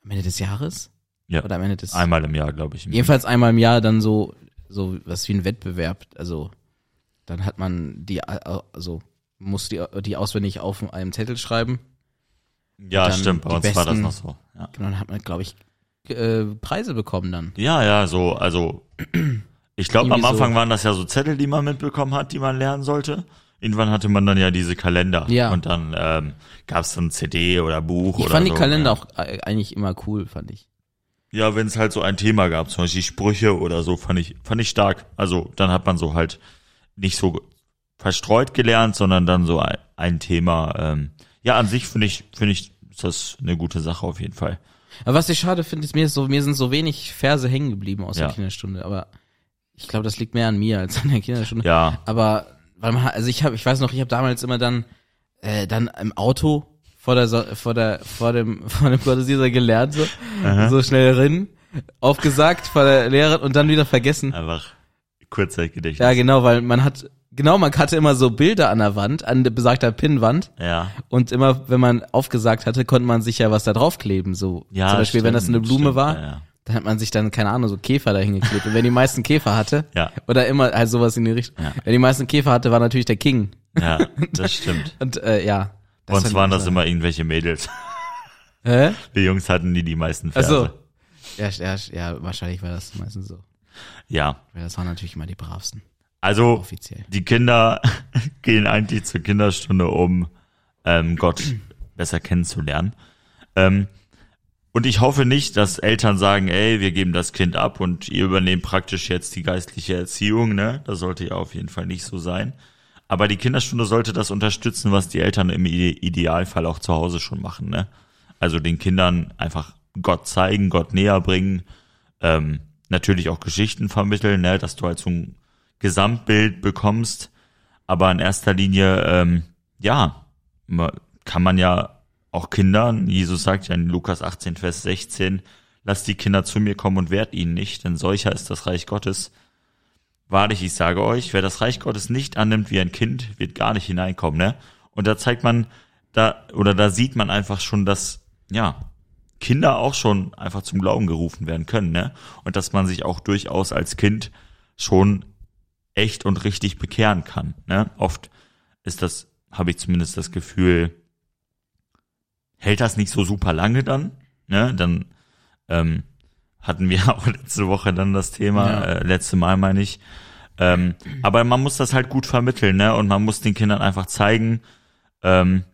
am Ende des Jahres ja. oder am Ende des Einmal im Jahr, glaube ich. jedenfalls einmal im Jahr dann so so was wie ein Wettbewerb. Also dann hat man die äh, also muss die die auswendig auf einem Zettel schreiben. Ja, stimmt. Bei uns war das besten- noch so. Ja. Genau, dann hat man glaube ich äh, Preise bekommen dann. Ja, ja, so, also ich glaube am Irgendwie so. Anfang waren das ja so Zettel, die man mitbekommen hat, die man lernen sollte. Irgendwann hatte man dann ja diese Kalender Ja. und dann ähm, gab es dann CD oder Buch Ich oder fand so. die Kalender ja. auch eigentlich immer cool, fand ich. Ja, wenn es halt so ein Thema gab, zum Beispiel Sprüche oder so, fand ich fand ich stark. Also dann hat man so halt nicht so verstreut gelernt, sondern dann so ein, ein Thema. Ähm, ja, an sich finde ich finde ich ist das eine gute Sache auf jeden Fall. Aber was ich schade finde, ist mir ist so mir sind so wenig Verse hängen geblieben aus Ja. der Kinderstunde, aber ich glaube, das liegt mehr an mir als an der Kinderstunde. Ja, Aber weil man, also ich habe, ich weiß noch, ich habe damals immer dann, äh, dann im Auto vor der, So- vor der, vor dem, [LAUGHS] vor dem Gottesdienst gelernt so, so schnell rein, aufgesagt vor der Lehrerin und dann wieder vergessen. einfach Kurzzeitgedächtnis. Ja, genau, weil man hat, genau, man hatte immer so Bilder an der Wand, an der besagter Pinnwand. ja. Und immer, wenn man aufgesagt hatte, konnte man sich ja was da draufkleben. So Ja, zum Beispiel, wenn das eine stimmt, Blume stimmt, war, ja, dann hat man sich dann, keine Ahnung, so Käfer da hingeklebt. Und wenn die meisten Käfer hatte, [LAUGHS] Ja. oder immer halt sowas in die Richtung, Ja. wenn die meisten Käfer hatte, war natürlich der King. Ja, [LAUGHS] das stimmt. Und äh, ja. Ich waren das immer irgendwelche Mädels. Hä? Wir Jungs hatten die die meisten Ach Verse. so. Ja, ja, ja, wahrscheinlich war das meistens so. Ja, das waren natürlich immer die bravsten, also offiziell. die Kinder [LAUGHS] gehen eigentlich zur Kinderstunde, um ähm, Gott [CLEARS THROAT] besser kennenzulernen. Ähm, und ich hoffe nicht, dass Eltern sagen, ey, wir geben das Kind ab und ihr übernehmt praktisch jetzt die geistliche Erziehung, ne? Das sollte ja auf jeden Fall nicht so sein. Aber die Kinderstunde sollte das unterstützen, was die Eltern im Ide- Idealfall auch zu Hause schon machen, ne? Also den Kindern einfach Gott zeigen, Gott näher bringen, ähm, natürlich auch Geschichten vermitteln, ne, dass du halt so ein Gesamtbild bekommst. Aber in erster Linie, ähm, ja, kann man ja auch Kindern, Jesus sagt ja in Lukas 18, Vers 16, lasst die Kinder zu mir kommen und wehrt ihnen nicht, denn solcher ist das Reich Gottes. Wahrlich, ich sage euch, wer das Reich Gottes nicht annimmt wie ein Kind, wird gar nicht hineinkommen, ne? Und da zeigt man, da, oder da sieht man einfach schon, dass, ja, Kinder auch schon einfach zum Glauben gerufen werden können, ne? Und dass man sich auch durchaus als Kind schon echt und richtig bekehren kann, ne? Oft ist das, habe ich zumindest das Gefühl, hält das nicht so super lange dann, ne? Dann ähm, hatten wir [LAUGHS] auch letzte Woche dann das Thema, ja. äh, letzte Mal meine ich. Ähm, aber man muss das halt gut vermitteln, ne? Und man muss den Kindern einfach zeigen, ähm,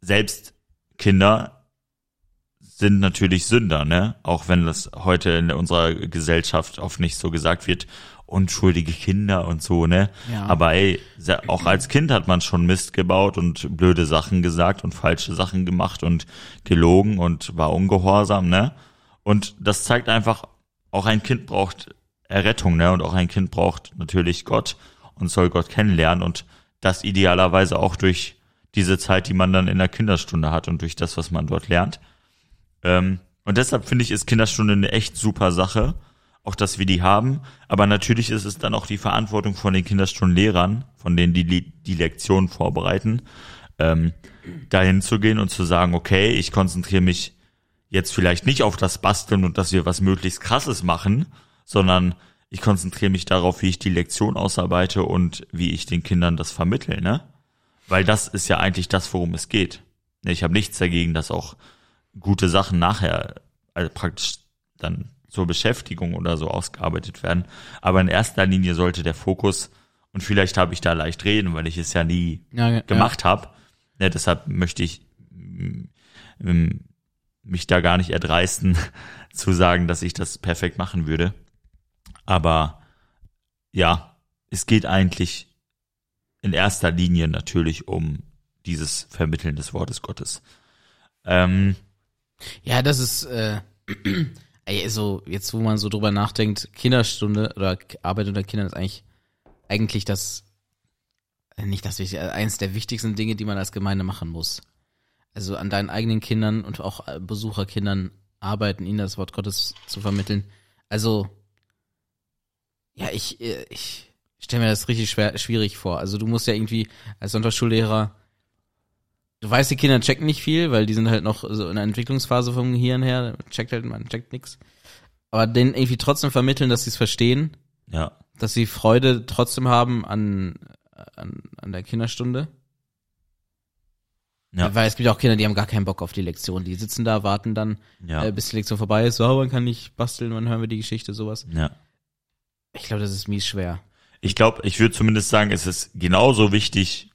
selbst Kinder sind natürlich Sünder, ne? Auch wenn das heute in unserer Gesellschaft oft nicht so gesagt wird, unschuldige Kinder und so, ne? Ja. Aber ey, auch als Kind hat man schon Mist gebaut und blöde Sachen gesagt und falsche Sachen gemacht und gelogen und war ungehorsam, ne? Und das zeigt einfach, auch ein Kind braucht Errettung, ne? Und auch ein Kind braucht natürlich Gott und soll Gott kennenlernen und das idealerweise auch durch diese Zeit, die man dann in der Kinderstunde hat und durch das, was man dort lernt. Ähm, und deshalb finde ich, ist Kinderstunde eine echt super Sache, auch dass wir die haben. Aber natürlich ist es dann auch die Verantwortung von den Kinderstundenlehrern, von denen die die Lektionen vorbereiten, ähm, dahin zu gehen und zu sagen, okay, ich konzentriere mich jetzt vielleicht nicht auf das Basteln und dass wir was möglichst krasses machen, sondern ich konzentriere mich darauf, wie ich die Lektion ausarbeite und wie ich den Kindern das vermittle, ne? Weil das ist ja eigentlich das, worum es geht. Ich habe nichts dagegen, dass auch gute Sachen nachher also praktisch dann zur Beschäftigung oder so ausgearbeitet werden. Aber in erster Linie sollte der Fokus, und vielleicht habe ich da leicht reden, weil ich es ja nie ja, gemacht ja. habe. Ja, deshalb möchte ich mich da gar nicht erdreisten [LAUGHS] zu sagen, dass ich das perfekt machen würde. Aber ja, es geht eigentlich in erster Linie natürlich um dieses Vermitteln des Wortes Gottes. Ähm, ja, das ist äh, [CLEARS THROAT] also jetzt, wo man so drüber nachdenkt, Kinderstunde oder Arbeit unter Kindern ist eigentlich eigentlich das nicht das Wichtigste, eins der wichtigsten Dinge, die man als Gemeinde machen muss also an deinen eigenen Kindern und auch äh, Besucherkindern arbeiten, ihnen das Wort Gottes zu vermitteln. Also, ja, ich, äh, ich stelle mir das richtig schwer, schwierig vor. Also du musst ja irgendwie als Sonntagsschullehrer, du weißt, die Kinder checken nicht viel, weil die sind halt noch so in der Entwicklungsphase vom Gehirn her, checkt halt, man checkt nix. Aber denen irgendwie trotzdem vermitteln, dass sie es verstehen. Ja. Dass sie Freude trotzdem haben an, an, an der Kinderstunde. Ja. Weil es gibt auch Kinder, die haben gar keinen Bock auf die Lektion. Die sitzen da, warten dann, ja. äh, bis die Lektion vorbei ist. So, oh, man kann nicht basteln, wann hören wir die Geschichte, sowas. Ja. Ich glaube, das ist mies schwer. Ich glaube, ich würde zumindest sagen, es ist genauso wichtig,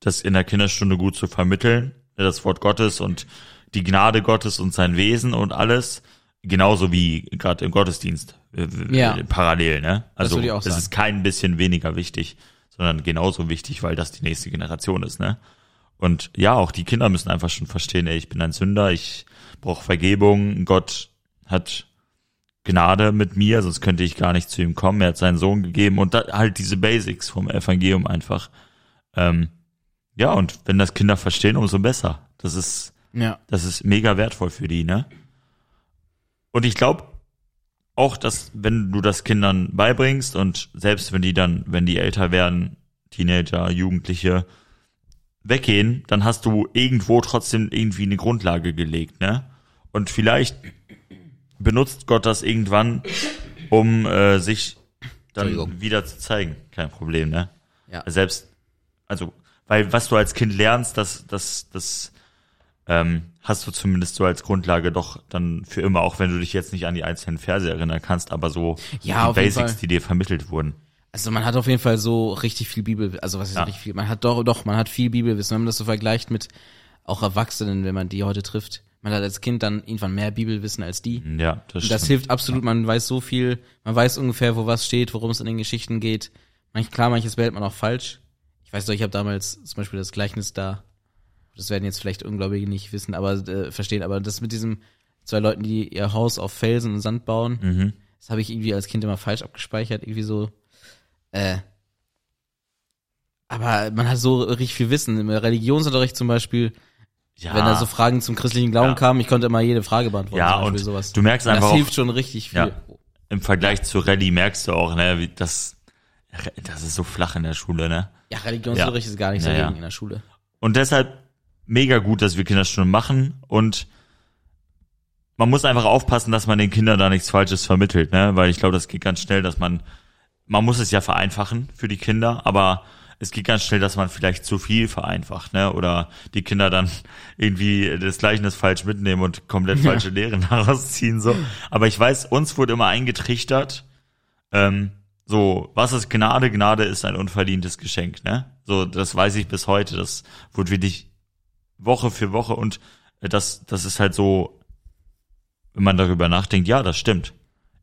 das in der Kinderstunde gut zu vermitteln, das Wort Gottes und die Gnade Gottes und sein Wesen und alles, genauso wie gerade im Gottesdienst äh, ja. parallel, ne? Also es ist kein bisschen weniger wichtig, sondern genauso wichtig, weil das die nächste Generation ist, ne? Und ja, auch die Kinder müssen einfach schon verstehen, ey, ich bin ein Sünder, ich brauche Vergebung, Gott hat Gnade mit mir, sonst könnte ich gar nicht zu ihm kommen. Er hat seinen Sohn gegeben und da, halt diese Basics vom Evangelium einfach. Ähm, ja, und wenn das Kinder verstehen, umso besser. Das ist, ja. das ist mega wertvoll für die, ne? Und ich glaube auch, dass wenn du das Kindern beibringst und selbst wenn die dann, wenn die älter werden, Teenager, Jugendliche, weggehen, dann hast du irgendwo trotzdem irgendwie eine Grundlage gelegt, ne? Und vielleicht benutzt Gott das irgendwann, um äh, sich dann wieder zu zeigen. Kein Problem, ne? Ja. Selbst, also, weil was du als Kind lernst, das, das, das ähm, hast du zumindest so als Grundlage doch dann für immer, auch wenn du dich jetzt nicht an die einzelnen Verse erinnern kannst, aber so ja, die Basics, die dir vermittelt wurden. Also man hat auf jeden Fall so richtig viel Bibel, also was ist ja. richtig viel? Man hat doch, doch, man hat viel Bibelwissen. Wenn man das so vergleicht mit auch Erwachsenen, wenn man die heute trifft, man hat als Kind dann irgendwann mehr Bibelwissen als die. Ja, das, Und das hilft absolut. Man weiß so viel, man weiß ungefähr, wo was steht, worum es in den Geschichten geht. Manch, klar, manches behält man auch falsch. Ich weiß doch, ich habe damals zum Beispiel das Gleichnis da. Das werden jetzt vielleicht Ungläubige nicht wissen, aber äh, verstehen. Aber das mit diesem zwei Leuten, die ihr Haus auf Felsen und Sand bauen. Mhm. Das habe ich irgendwie als Kind immer falsch abgespeichert, irgendwie so. Äh, aber man hat so richtig viel Wissen. Im Religionsunterricht zum Beispiel, Ja, wenn da so Fragen zum christlichen Glauben Ja. kamen, ich konnte immer jede Frage beantworten. Ja, und sowas. du merkst Und einfach Das hilft schon richtig viel. Ja. im Vergleich zu Rallye merkst du auch, ne, wie das, das ist so flach in der Schule, ne? Ja, Religionsunterricht ist gar nicht so Ja, ja. dagegen in der Schule. Und deshalb mega gut, dass wir Kinderstunden machen und man muss einfach aufpassen, dass man den Kindern da nichts Falsches vermittelt, ne? Weil ich glaube, das geht ganz schnell, dass man, man muss es ja vereinfachen für die Kinder, aber es geht ganz schnell, dass man vielleicht zu viel vereinfacht, ne? Oder die Kinder dann irgendwie das Gleichnis falsch mitnehmen und komplett falsche Lehren [LAUGHS] daraus ziehen, so. Aber ich weiß, uns wurde immer eingetrichtert, ähm, so, was ist Gnade? Gnade ist ein unverdientes Geschenk, ne? So, das weiß ich bis heute. Das wurde wirklich Woche für Woche und äh, das, das ist halt so, wenn man darüber nachdenkt, ja, das stimmt.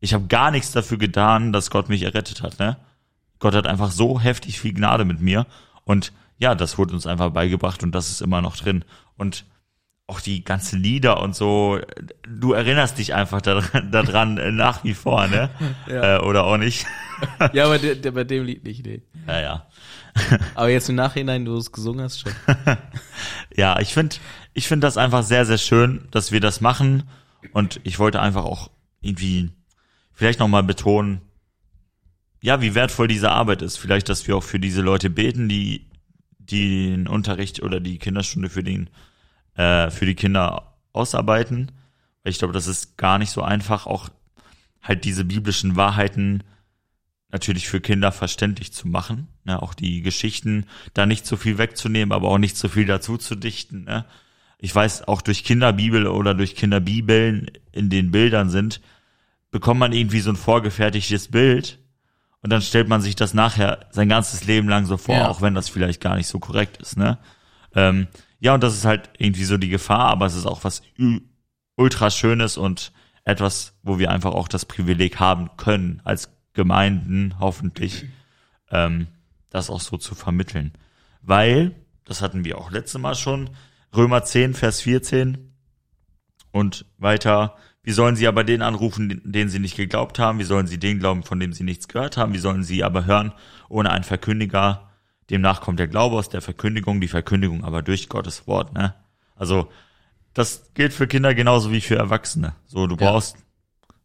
Ich habe gar nichts dafür getan, dass Gott mich errettet hat, ne? Gott hat einfach so heftig viel Gnade mit mir und ja, das wurde uns einfach beigebracht und das ist immer noch drin. Und auch die ganzen Lieder und so, du erinnerst dich einfach daran, [LAUGHS] daran äh, nach wie vor, ne? [LAUGHS] Ja. Äh, oder auch nicht. [LAUGHS] Ja, aber der, der, bei dem Lied nicht, nee. Ja, ja. Aber jetzt im Nachhinein, du es gesungen hast, schon. [LAUGHS] Ja, ich finde ich find das einfach sehr, sehr schön, dass wir das machen. Und ich wollte einfach auch irgendwie vielleicht nochmal betonen, ja, wie wertvoll diese Arbeit ist. Vielleicht, dass wir auch für diese Leute beten, die, die den Unterricht oder die Kinderstunde für den, äh, für die Kinder ausarbeiten. Weil ich glaube, das ist gar nicht so einfach, auch halt diese biblischen Wahrheiten natürlich für Kinder verständlich zu machen. Ne? Auch die Geschichten da nicht zu viel wegzunehmen, aber auch nicht zu viel dazu zu dichten. Ne? Ich weiß, auch durch Kinderbibel oder durch Kinderbibeln in den Bildern sind, bekommt man irgendwie so ein vorgefertigtes Bild und dann stellt man sich das nachher sein ganzes Leben lang so vor, Ja. auch wenn das vielleicht gar nicht so korrekt ist. Ne? Ähm, ja, und das ist halt irgendwie so die Gefahr, aber es ist auch was ultra Schönes und etwas, wo wir einfach auch das Privileg haben können, als Gemeinden hoffentlich, ähm, das auch so zu vermitteln. Weil, das hatten wir auch letztes Mal schon, Römer 10, Vers 14 und weiter, wie sollen sie aber den anrufen, den sie nicht geglaubt haben? Wie sollen sie den glauben, von dem sie nichts gehört haben? Wie sollen sie aber hören, ohne einen Verkündiger? Demnach kommt der Glaube aus der Verkündigung, die Verkündigung aber durch Gottes Wort, ne? Also, das gilt für Kinder genauso wie für Erwachsene. So, du Ja. brauchst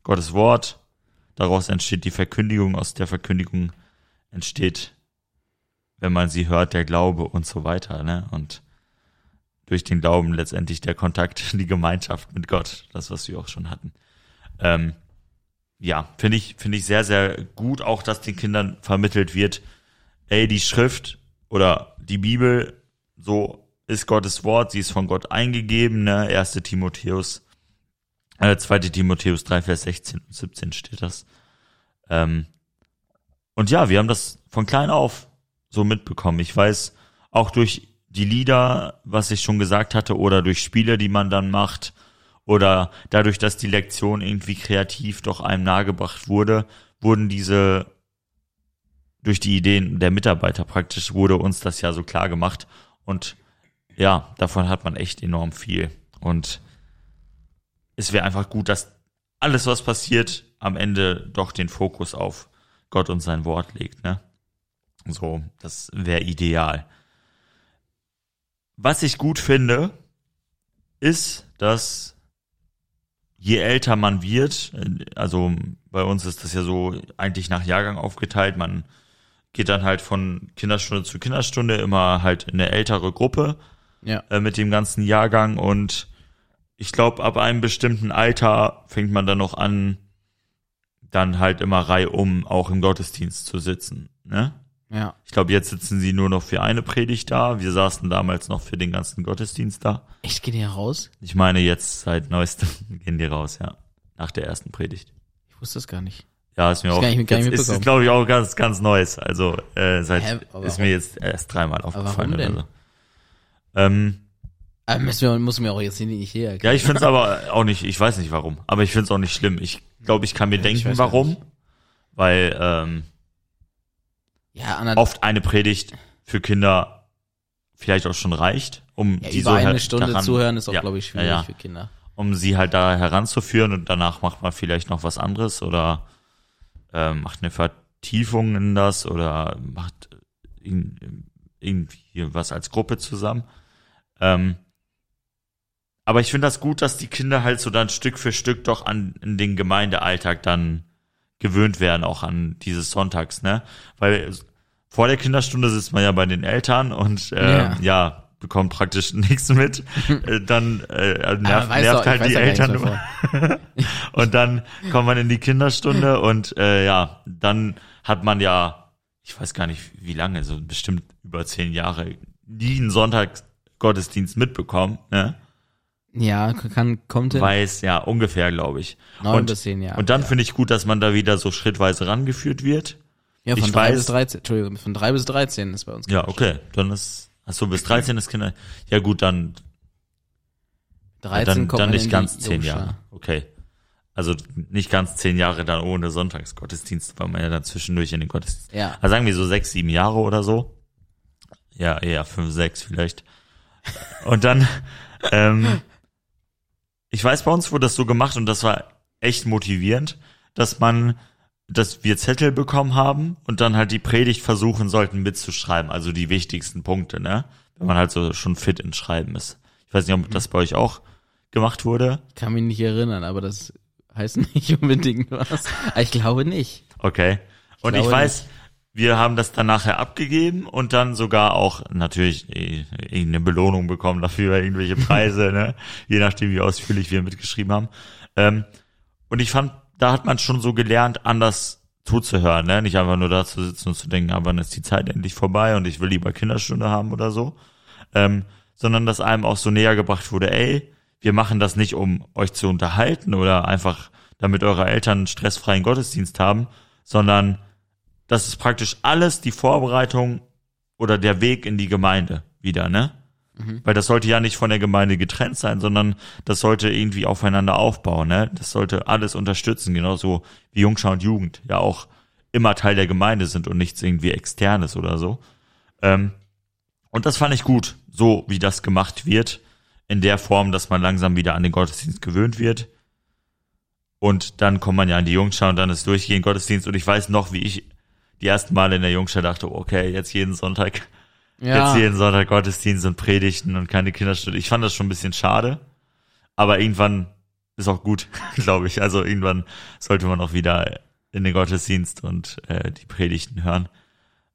Gottes Wort, daraus entsteht die Verkündigung, aus der Verkündigung entsteht, wenn man sie hört, der Glaube und so weiter, ne? Und durch den Glauben letztendlich der Kontakt, [LAUGHS] die Gemeinschaft mit Gott, das, was wir auch schon hatten. Ähm, ja, finde ich, finde ich sehr, sehr gut, auch dass den Kindern vermittelt wird, ey, die Schrift oder die Bibel, so ist Gottes Wort, sie ist von Gott eingegeben, ne? 1. Timotheus, äh, 2. Timotheus 3, Vers 16 und 17 steht das. Ähm, und ja, wir haben das von klein auf so mitbekommen. Ich weiß auch durch die Lieder, was ich schon gesagt hatte, oder durch Spiele, die man dann macht, oder dadurch, dass die Lektion irgendwie kreativ doch einem nahegebracht wurde, wurden diese durch die Ideen der Mitarbeiter praktisch wurde uns das ja so klar gemacht und ja, davon hat man echt enorm viel und es wäre einfach gut, dass alles, was passiert, am Ende doch den Fokus auf Gott und sein Wort legt, ne? So, das wäre ideal. Was ich gut finde, ist, dass je älter man wird, also bei uns ist das ja so eigentlich nach Jahrgang aufgeteilt, man geht dann halt von Kinderstunde zu Kinderstunde immer halt in eine ältere Gruppe Ja. äh, mit dem ganzen Jahrgang und ich glaube, ab einem bestimmten Alter fängt man dann noch an, dann halt immer reihum auch im Gottesdienst zu sitzen. Ne? Ja. Ich glaube, jetzt sitzen sie nur noch für eine Predigt da. Wir saßen damals noch für den ganzen Gottesdienst da. Echt, geht ihr raus? Ich meine, jetzt seit neuestem [LAUGHS] gehen die raus, ja. Nach der ersten Predigt. Ich wusste das gar nicht. Ja, ist mir Das auch, nicht- jetzt ist mitbekommen. glaube ich, auch ganz, ganz Neues. Also, äh, seit, Hä, ist mir jetzt erst dreimal aufgefallen. warum denn? Oder so. Ähm, Aber müssen wir, muss mir auch jetzt nicht hier Ja, ich finde es aber auch nicht, ich weiß nicht warum, aber ich finde es auch nicht schlimm. Ich glaube, ich kann mir Ja, denken, warum. Weil ähm, Ja, oft eine Predigt für Kinder vielleicht auch schon reicht, um ja, die über so eine halt Stunde daran- zuhören ist auch, ja, glaube ich, schwierig ja, für Kinder. um sie halt da heranzuführen und danach macht man vielleicht noch was anderes oder äh, macht eine Vertiefung in das oder macht irgendwie was als Gruppe zusammen. Ähm, aber ich finde das gut, dass die Kinder halt so dann Stück für Stück doch an in den Gemeindealltag dann gewöhnt werden, auch an dieses Sonntags, ne? Weil vor der Kinderstunde sitzt man ja bei den Eltern und äh, ja. ja bekommt praktisch [LAUGHS] nichts mit. Äh, dann äh, [LAUGHS] nervt, nervt auch, halt die Eltern [LAUGHS] und dann kommt man in die Kinderstunde und äh, ja, dann hat man ja, ich weiß gar nicht wie lange, so bestimmt über zehn Jahre, nie einen Sonntagsgottesdienst mitbekommen, ne? Ja, kann, kommt hin. Weiß, ja, ungefähr, glaube ich. Neun und, bis zehn Jahre. Und dann ja. finde ich gut, dass man da wieder so schrittweise rangeführt wird. Ja, von ich drei weiß, bis dreizehn, Entschuldigung, von drei bis dreizehn ist bei uns. Ja, okay, dann ist, ach so, bis dreizehn ist Kinder, ja gut, dann, 13 dann, kommt dann nicht ganz zehn. Jahre, okay. Also nicht ganz zehn Jahre dann ohne Sonntagsgottesdienst, weil man ja dann zwischendurch in den Gottesdienst. Ja. Also sagen wir so sechs, sieben Jahre oder so. Ja, eher fünf, sechs vielleicht. Und dann, [LAUGHS] ähm, ich weiß, bei uns wurde das so gemacht und das war echt motivierend, dass man, dass wir Zettel bekommen haben und dann halt die Predigt versuchen sollten mitzuschreiben, also die wichtigsten Punkte, ne? Wenn man halt so schon fit in Schreiben ist. Ich weiß nicht, ob das bei euch auch gemacht wurde. Ich kann mich nicht erinnern, aber das heißt [LAUGHS] nicht unbedingt was. Ich glaube nicht. Okay. Und ich, glaube weiß, wir haben das dann nachher abgegeben und dann sogar auch natürlich eh, irgendeine Belohnung bekommen dafür, [LAUGHS] irgendwelche Preise, ne? je nachdem, wie ausführlich wir mitgeschrieben haben. Ähm, und ich fand, da hat man schon so gelernt, anders zuzuhören, ne? nicht einfach nur da zu sitzen und zu denken, aber dann ist die Zeit endlich vorbei und ich will lieber Kinderstunde haben oder so, ähm, sondern dass einem auch so näher gebracht wurde, ey, wir machen das nicht, um euch zu unterhalten oder einfach, damit eure Eltern einen stressfreien Gottesdienst haben, sondern das ist praktisch alles die Vorbereitung oder der Weg in die Gemeinde wieder, ne? Mhm. Weil das sollte ja nicht von der Gemeinde getrennt sein, sondern das sollte irgendwie aufeinander aufbauen, ne? Das sollte alles unterstützen, genauso wie Jungschau und Jugend ja auch immer Teil der Gemeinde sind und nichts irgendwie externes oder so. Ähm, und das fand ich gut, so wie das gemacht wird, in der Form, dass man langsam wieder an den Gottesdienst gewöhnt wird. Und dann kommt man ja an die Jungschau und dann ist durchgehend Gottesdienst. Und ich weiß noch, wie ich die ersten Male in der Jungschau dachte, okay, jetzt jeden Sonntag, Ja. jetzt jeden Sonntag Gottesdienst und Predigten und keine Kinderstunde. Ich fand das schon ein bisschen schade, aber irgendwann ist auch gut, [LAUGHS] glaube ich. Also irgendwann sollte man auch wieder in den Gottesdienst und äh, die Predigten hören.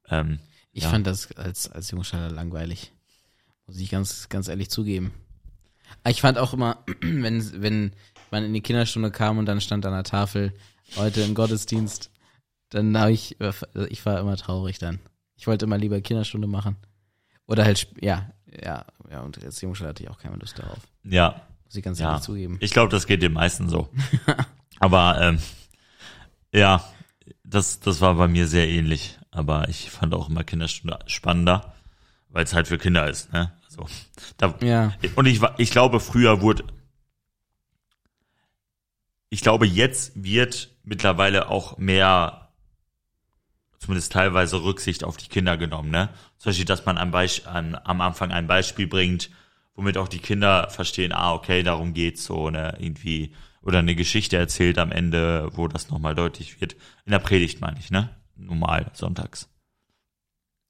Ähm, Ich Ja. fand das als, als Jungschalter langweilig. Muss ich ganz, ganz ehrlich zugeben. Aber Ich fand auch immer, [CLEARS THROAT] wenn, wenn man in die Kinderstunde kam und dann stand an der Tafel, heute im Gottesdienst, dann habe ich, ich war immer traurig dann. Ich wollte immer lieber Kinderstunde machen. Oder halt, ja, ja, ja, und Jungschalter hatte ich auch keine Lust darauf. ja, Muss ich ganz ja. ehrlich zugeben. Ich glaube, das geht den meisten so. [LAUGHS] aber ähm, ja, das, das war bei mir sehr ähnlich. Aber ich fand auch immer Kinderstunde spannender, weil es halt für Kinder ist. Ne? Also, da, Ja, Und ich, ich glaube, früher wurde. Ich glaube, jetzt wird mittlerweile auch mehr, zumindest teilweise Rücksicht auf die Kinder genommen, ne? Zum Beispiel, dass man am, Beisp an, am Anfang ein Beispiel bringt, womit auch die Kinder verstehen, ah, okay, darum geht's so, ne? Irgendwie, oder eine Geschichte erzählt am Ende, wo das nochmal deutlich wird. In der Predigt meine ich, ne? Normal, sonntags.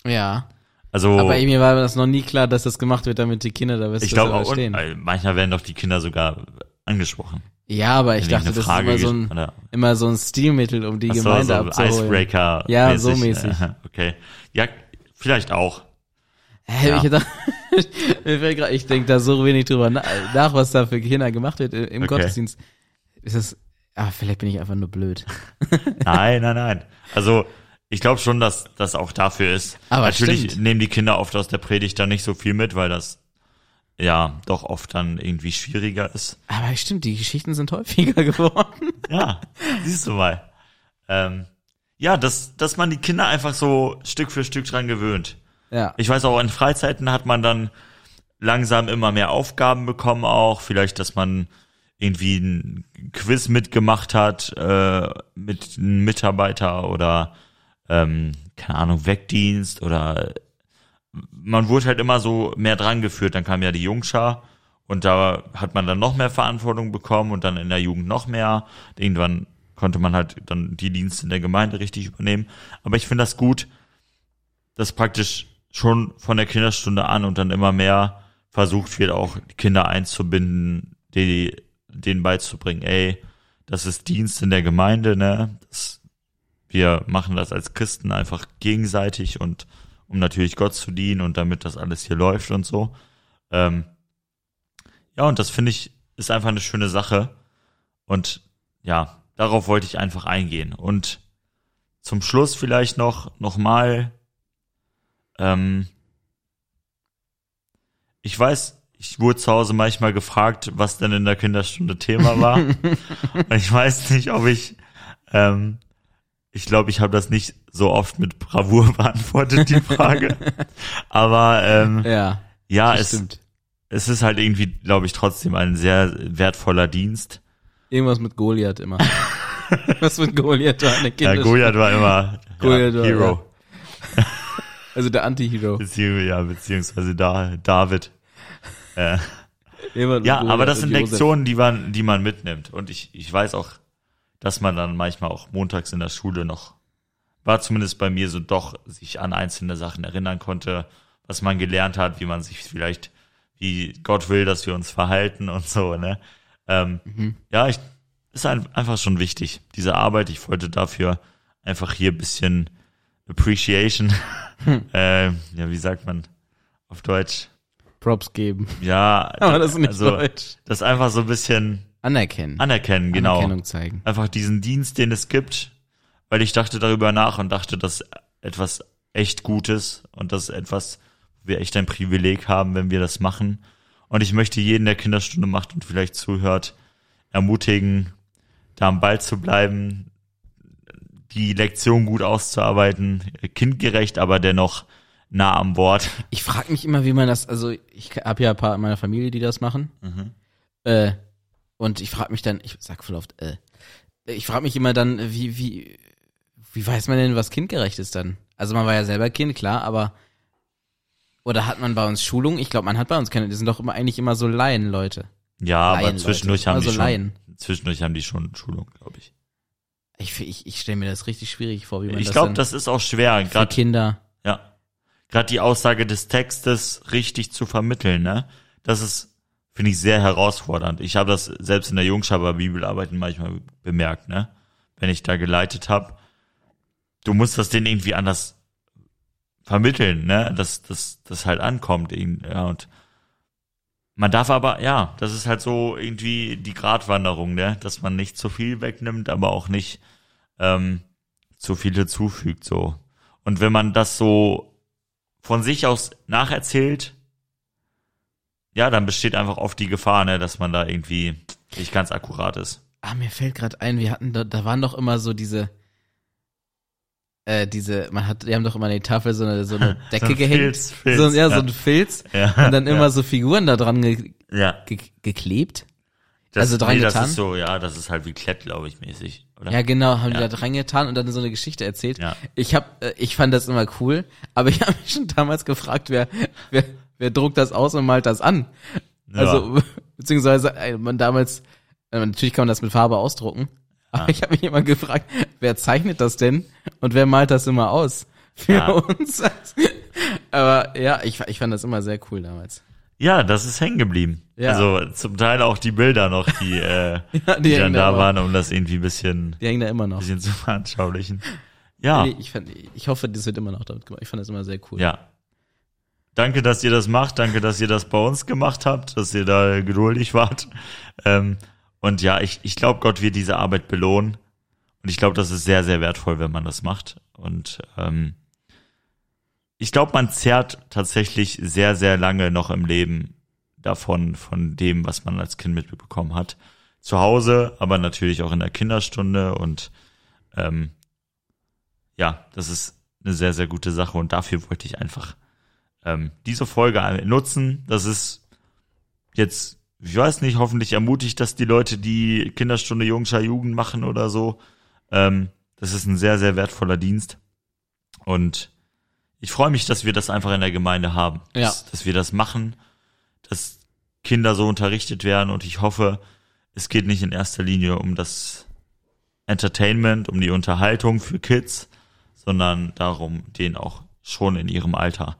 ja. Also. Aber mir war das noch nie klar, dass das gemacht wird, damit die Kinder da besser ich glaube auch, verstehen. und, äh, manchmal werden doch die Kinder sogar angesprochen. Ja, aber ich dachte, das ist immer so ein, oder? immer so ein Stilmittel, um die Ach so, Gemeinde so abzuholen. Icebreaker. Ja, so mäßig. Okay. Ja, vielleicht auch. Hä, Ja. ich, [LAUGHS] grad- ich denke da so wenig drüber na- nach, was da für Kinder gemacht wird im Okay. Gottesdienst. Ist das, ah, vielleicht bin ich einfach nur blöd. [LAUGHS] Nein, nein, nein. Also, ich glaube schon, dass das auch dafür ist. Aber Natürlich stimmt. nehmen die Kinder oft aus der Predigt dann nicht so viel mit, weil das ja doch oft dann irgendwie schwieriger ist. Aber stimmt, die Geschichten sind häufiger [LAUGHS] geworden. Ja, siehst du mal. Ähm, ja, dass, dass man die Kinder einfach so Stück für Stück dran gewöhnt. Ja. Ich weiß auch, in Freizeiten hat man dann langsam immer mehr Aufgaben bekommen auch. Vielleicht, dass man irgendwie ein Quiz mitgemacht hat äh, mit einem Mitarbeiter oder ähm, keine Ahnung, Wegdienst oder man wurde halt immer so mehr dran geführt. Dann kam ja die Jungschar Und da hat man dann noch mehr Verantwortung bekommen und dann in der Jugend noch mehr. Irgendwann konnte man halt dann die Dienste in der Gemeinde richtig übernehmen. Aber ich finde das gut, dass praktisch schon von der Kinderstunde an und dann immer mehr versucht wird, auch Kinder einzubinden, die, denen beizubringen, ey, das ist Dienst in der Gemeinde, ne? Das, wir machen das als Christen einfach gegenseitig und um natürlich Gott zu dienen und damit das alles hier läuft und so. Ähm, ja, und das finde ich ist einfach eine schöne Sache. Und ja, darauf wollte ich einfach eingehen. Und zum Schluss vielleicht noch, noch mal, ähm, ich weiß, ich wurde zu Hause manchmal gefragt, was denn in der Kinderstunde Thema war. Und [LAUGHS] ich weiß nicht, ob ich, ähm, ich glaube, ich habe das nicht so oft mit Bravour [LAUGHS] beantwortet, die Frage. Aber ähm, Ja, ja, es, stimmt. es ist halt irgendwie, glaube ich, trotzdem ein sehr wertvoller Dienst. Irgendwas mit Goliath immer. [LAUGHS] Was mit Goliath war eine Ja, Kinder Goliath war immer Goliath ja, war, Hero. Also der Anti-Hero. Beziehungs ja, beziehungsweise da, David. [LAUGHS] Äh, ja, aber das sind. Lektionen, die man, die man mitnimmt. Und ich, ich weiß auch, dass man dann manchmal auch montags in der Schule noch, war zumindest bei mir so doch, sich an einzelne Sachen erinnern konnte, was man gelernt hat, wie man sich vielleicht, wie Gott will, dass wir uns verhalten und so, ne? Ähm, Mhm. Ja, ich, ist ein, einfach schon wichtig, diese Arbeit. Ich wollte dafür einfach hier bisschen Appreciation, Hm. [LAUGHS] äh, ja, wie sagt man auf Deutsch? Props geben. Ja, [LAUGHS] Aber das ist nicht also, Deutsch. das einfach so ein bisschen Anerkennen. anerkennen, genau. Anerkennung zeigen. Einfach diesen Dienst, den es gibt, weil ich dachte darüber nach und dachte, dass etwas echt Gutes und das ist etwas, wo wir echt ein Privileg haben, wenn wir das machen. Und ich möchte jeden, der Kinderstunde macht und vielleicht zuhört, ermutigen, da am Ball zu bleiben, die Lektion gut auszuarbeiten, kindgerecht, aber dennoch nah am Wort. Ich frage mich immer, wie man das, also ich habe ja ein paar in meiner Familie, die das machen. Mhm. Äh, und ich frage mich dann, ich sag voll oft, äh, ich frage mich immer dann, wie, wie, wie weiß man denn, was kindgerecht ist dann? Also man war ja selber Kind, klar, aber oder hat man bei uns Schulung? Ich glaube, man hat bei uns keine, die sind doch immer eigentlich immer so Laien-Leute. Ja, aber Laien, zwischendurch Leute. haben die Also schon, Laien. zwischendurch haben die schon Schulung, glaube ich. Ich, ich, ich stelle mir das richtig schwierig vor, wie man Ich das glaube, dann das ist auch schwer, für gerade Kinder. ja, gerade die Aussage des Textes richtig zu vermitteln, ne? Das ist finde ich sehr herausfordernd. Ich habe das selbst in der Jungschaber Bibelarbeiten manchmal bemerkt, ne? Wenn ich da geleitet habe, du musst das denen irgendwie anders vermitteln, ne? Dass das das halt ankommt, ja und man darf aber, ja, das ist halt so irgendwie die Gratwanderung, ne? Dass man nicht zu viel wegnimmt, aber auch nicht ähm, zu viel hinzufügt, so. Und wenn man das so von sich aus nacherzählt, ja, dann besteht einfach oft die Gefahr, ne, dass man da irgendwie nicht ganz akkurat ist. Ah, mir fällt gerade ein, wir hatten da, da waren doch immer so diese, äh, diese, man hat, die haben doch immer an die Tafel so eine, so eine [LAUGHS] Decke ein gehängt. Filz, Filz, so, ja, so ja. ein Filz. [LAUGHS] Ja, Und dann immer ja. so Figuren da dran ge ge geklebt. das, also dran nee, das getan? ist so, ja, das ist halt wie Klett, glaube ich, mäßig, oder? Ja, genau, haben die da dran getan und dann so eine Geschichte erzählt. Ja. Ich hab, äh, ich fand das immer cool, aber ich habe mich schon damals gefragt, wer, wer, wer druckt das aus und malt das an? Ja. Also, [LAUGHS] beziehungsweise, man damals, äh, natürlich kann man das mit Farbe ausdrucken, aber ich habe mich immer gefragt, wer zeichnet das denn und wer malt das immer aus für Ja. uns? [LAUGHS] aber ja, ich, ich fand das immer sehr cool damals. Ja, das ist hängen geblieben. Ja. Also zum Teil auch die Bilder noch, die, [LAUGHS] äh, Ja, die, dann hängen da immer- waren, um das irgendwie ein bisschen, Die hängen da immer noch. bisschen zu veranschaulichen. Ja, Nee, ich, fand, ich hoffe, das wird immer noch damit gemacht. Ich fand das immer sehr cool. ja. Danke, dass ihr das macht. Danke, dass ihr das bei uns gemacht habt, dass ihr da geduldig wart. Ähm, und ja, ich, ich glaube, Gott wird diese Arbeit belohnen. Und ich glaube, das ist sehr, sehr wertvoll, wenn man das macht. Und ähm, ich glaube, man zehrt tatsächlich sehr, sehr lange noch im Leben davon, von dem, was man als Kind mitbekommen hat. Zu Hause, aber natürlich auch in der Kinderstunde. Und ähm, ja, das ist eine sehr, sehr gute Sache. Und dafür wollte ich einfach ähm, diese Folge nutzen. Das ist jetzt, ich weiß nicht, hoffentlich ermutigt das die Leute, die Kinderstunde Jungscher Jugend machen oder so. Ähm, das ist ein sehr, sehr wertvoller Dienst. Und ich freue mich, dass wir das einfach in der Gemeinde haben. Ja. Dass, dass wir das machen, dass Kinder so unterrichtet werden und ich hoffe, es geht nicht in erster Linie um das Entertainment, um die Unterhaltung für Kids, sondern darum, denen auch schon in ihrem Alter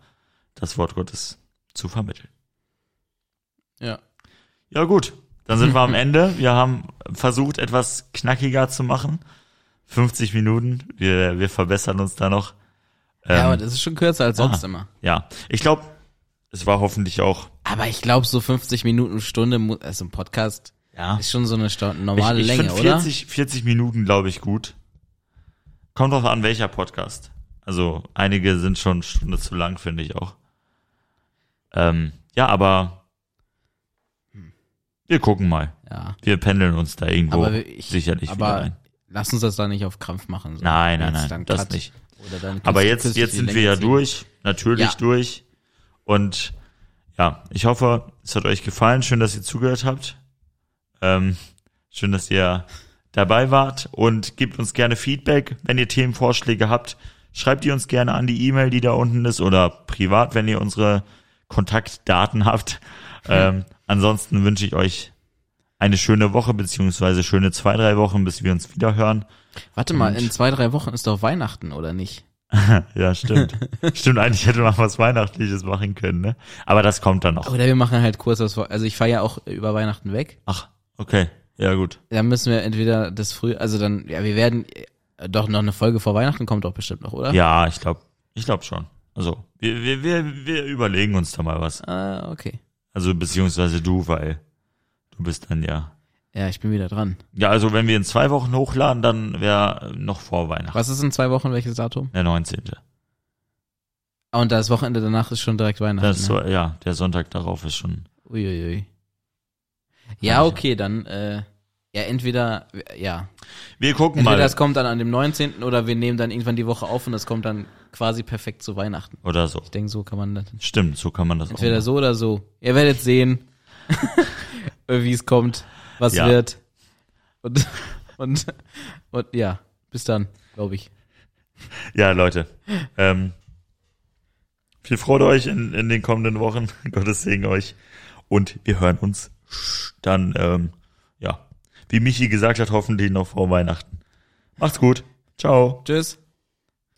das Wort Gottes zu vermitteln. Ja. Ja gut, dann sind wir am [LAUGHS] Ende. Wir haben versucht, etwas knackiger zu machen. 50 Minuten. Wir, wir verbessern uns da noch. ja, Ähm, aber das ist schon kürzer als sonst ah. immer. ja, ich glaube, es war hoffentlich auch. Aber ich glaube, so 50 Minuten, Stunde, also ein Podcast Ja. ist schon so eine normale ich ich Länge, find oder? 40, 40 Minuten, glaube ich, gut. Kommt drauf an, welcher Podcast. Also einige sind schon eine Stunde zu lang, finde ich auch. Ähm, ja, aber wir gucken mal. Ja. Wir pendeln uns da irgendwo Aber ich, sicherlich aber wieder ein. lass uns das da nicht auf Krampf machen. So. Nein, nein, nein, das Cut nicht. Aber jetzt, jetzt sind wir ja ziehen. durch, natürlich Ja. durch. Und ja, ich hoffe, es hat euch gefallen. Schön, dass ihr zugehört habt. Ähm, schön, dass ihr dabei wart und gebt uns gerne Feedback, wenn ihr Themenvorschläge habt. Schreibt die uns gerne an die E-Mail, die da unten ist, oder privat, wenn ihr unsere Kontaktdaten habt. Ähm, ansonsten wünsche ich euch eine schöne Woche, beziehungsweise schöne zwei, drei Wochen, bis wir uns wieder hören. Warte mal, Und- in zwei, drei Wochen ist doch Weihnachten, oder nicht? [LAUGHS] Ja, stimmt. stimmt, eigentlich hätte man was Weihnachtliches machen können, ne? Aber das kommt dann noch. Oder wir machen halt kurz was vor. Also ich fahre ja auch über Weihnachten weg. Ach, okay. Ja, gut. Da müssen wir entweder das früh, also dann, ja, wir werden äh, doch noch eine Folge vor Weihnachten kommt doch bestimmt noch, oder? Ja, ich glaube, ich glaube schon. Also, wir, wir, wir, wir überlegen uns da mal was. Ah, okay. Also, beziehungsweise du, weil du bist dann ja. Ja, ich bin wieder dran. Ja, also wenn wir in zwei Wochen hochladen, dann wäre noch vor Weihnachten. Was ist in zwei Wochen, welches Datum? Der 19. Ah, und das Wochenende danach ist schon direkt Weihnachten. Das ist ne? so, ja, der Sonntag darauf ist schon. Uiuiui. Ja, okay, dann, äh, ja, entweder, ja, Wir gucken entweder mal. das kommt dann an dem 19. oder wir nehmen dann irgendwann die Woche auf und das kommt dann quasi perfekt zu Weihnachten. Oder so. Ich denke, so kann man das. Stimmt, so kann man das Entweder auch. so oder so. Ihr werdet sehen, [LAUGHS] wie es kommt, was Ja. wird. Und, und, und ja, bis dann, glaube ich. Ja, Leute. Ähm, viel Freude euch in, in den kommenden Wochen. [LAUGHS] Gottes Segen euch. Und wir hören uns dann, ähm, wie Michi gesagt hat, hoffentlich noch vor Weihnachten. Macht's gut. Ciao. Tschüss.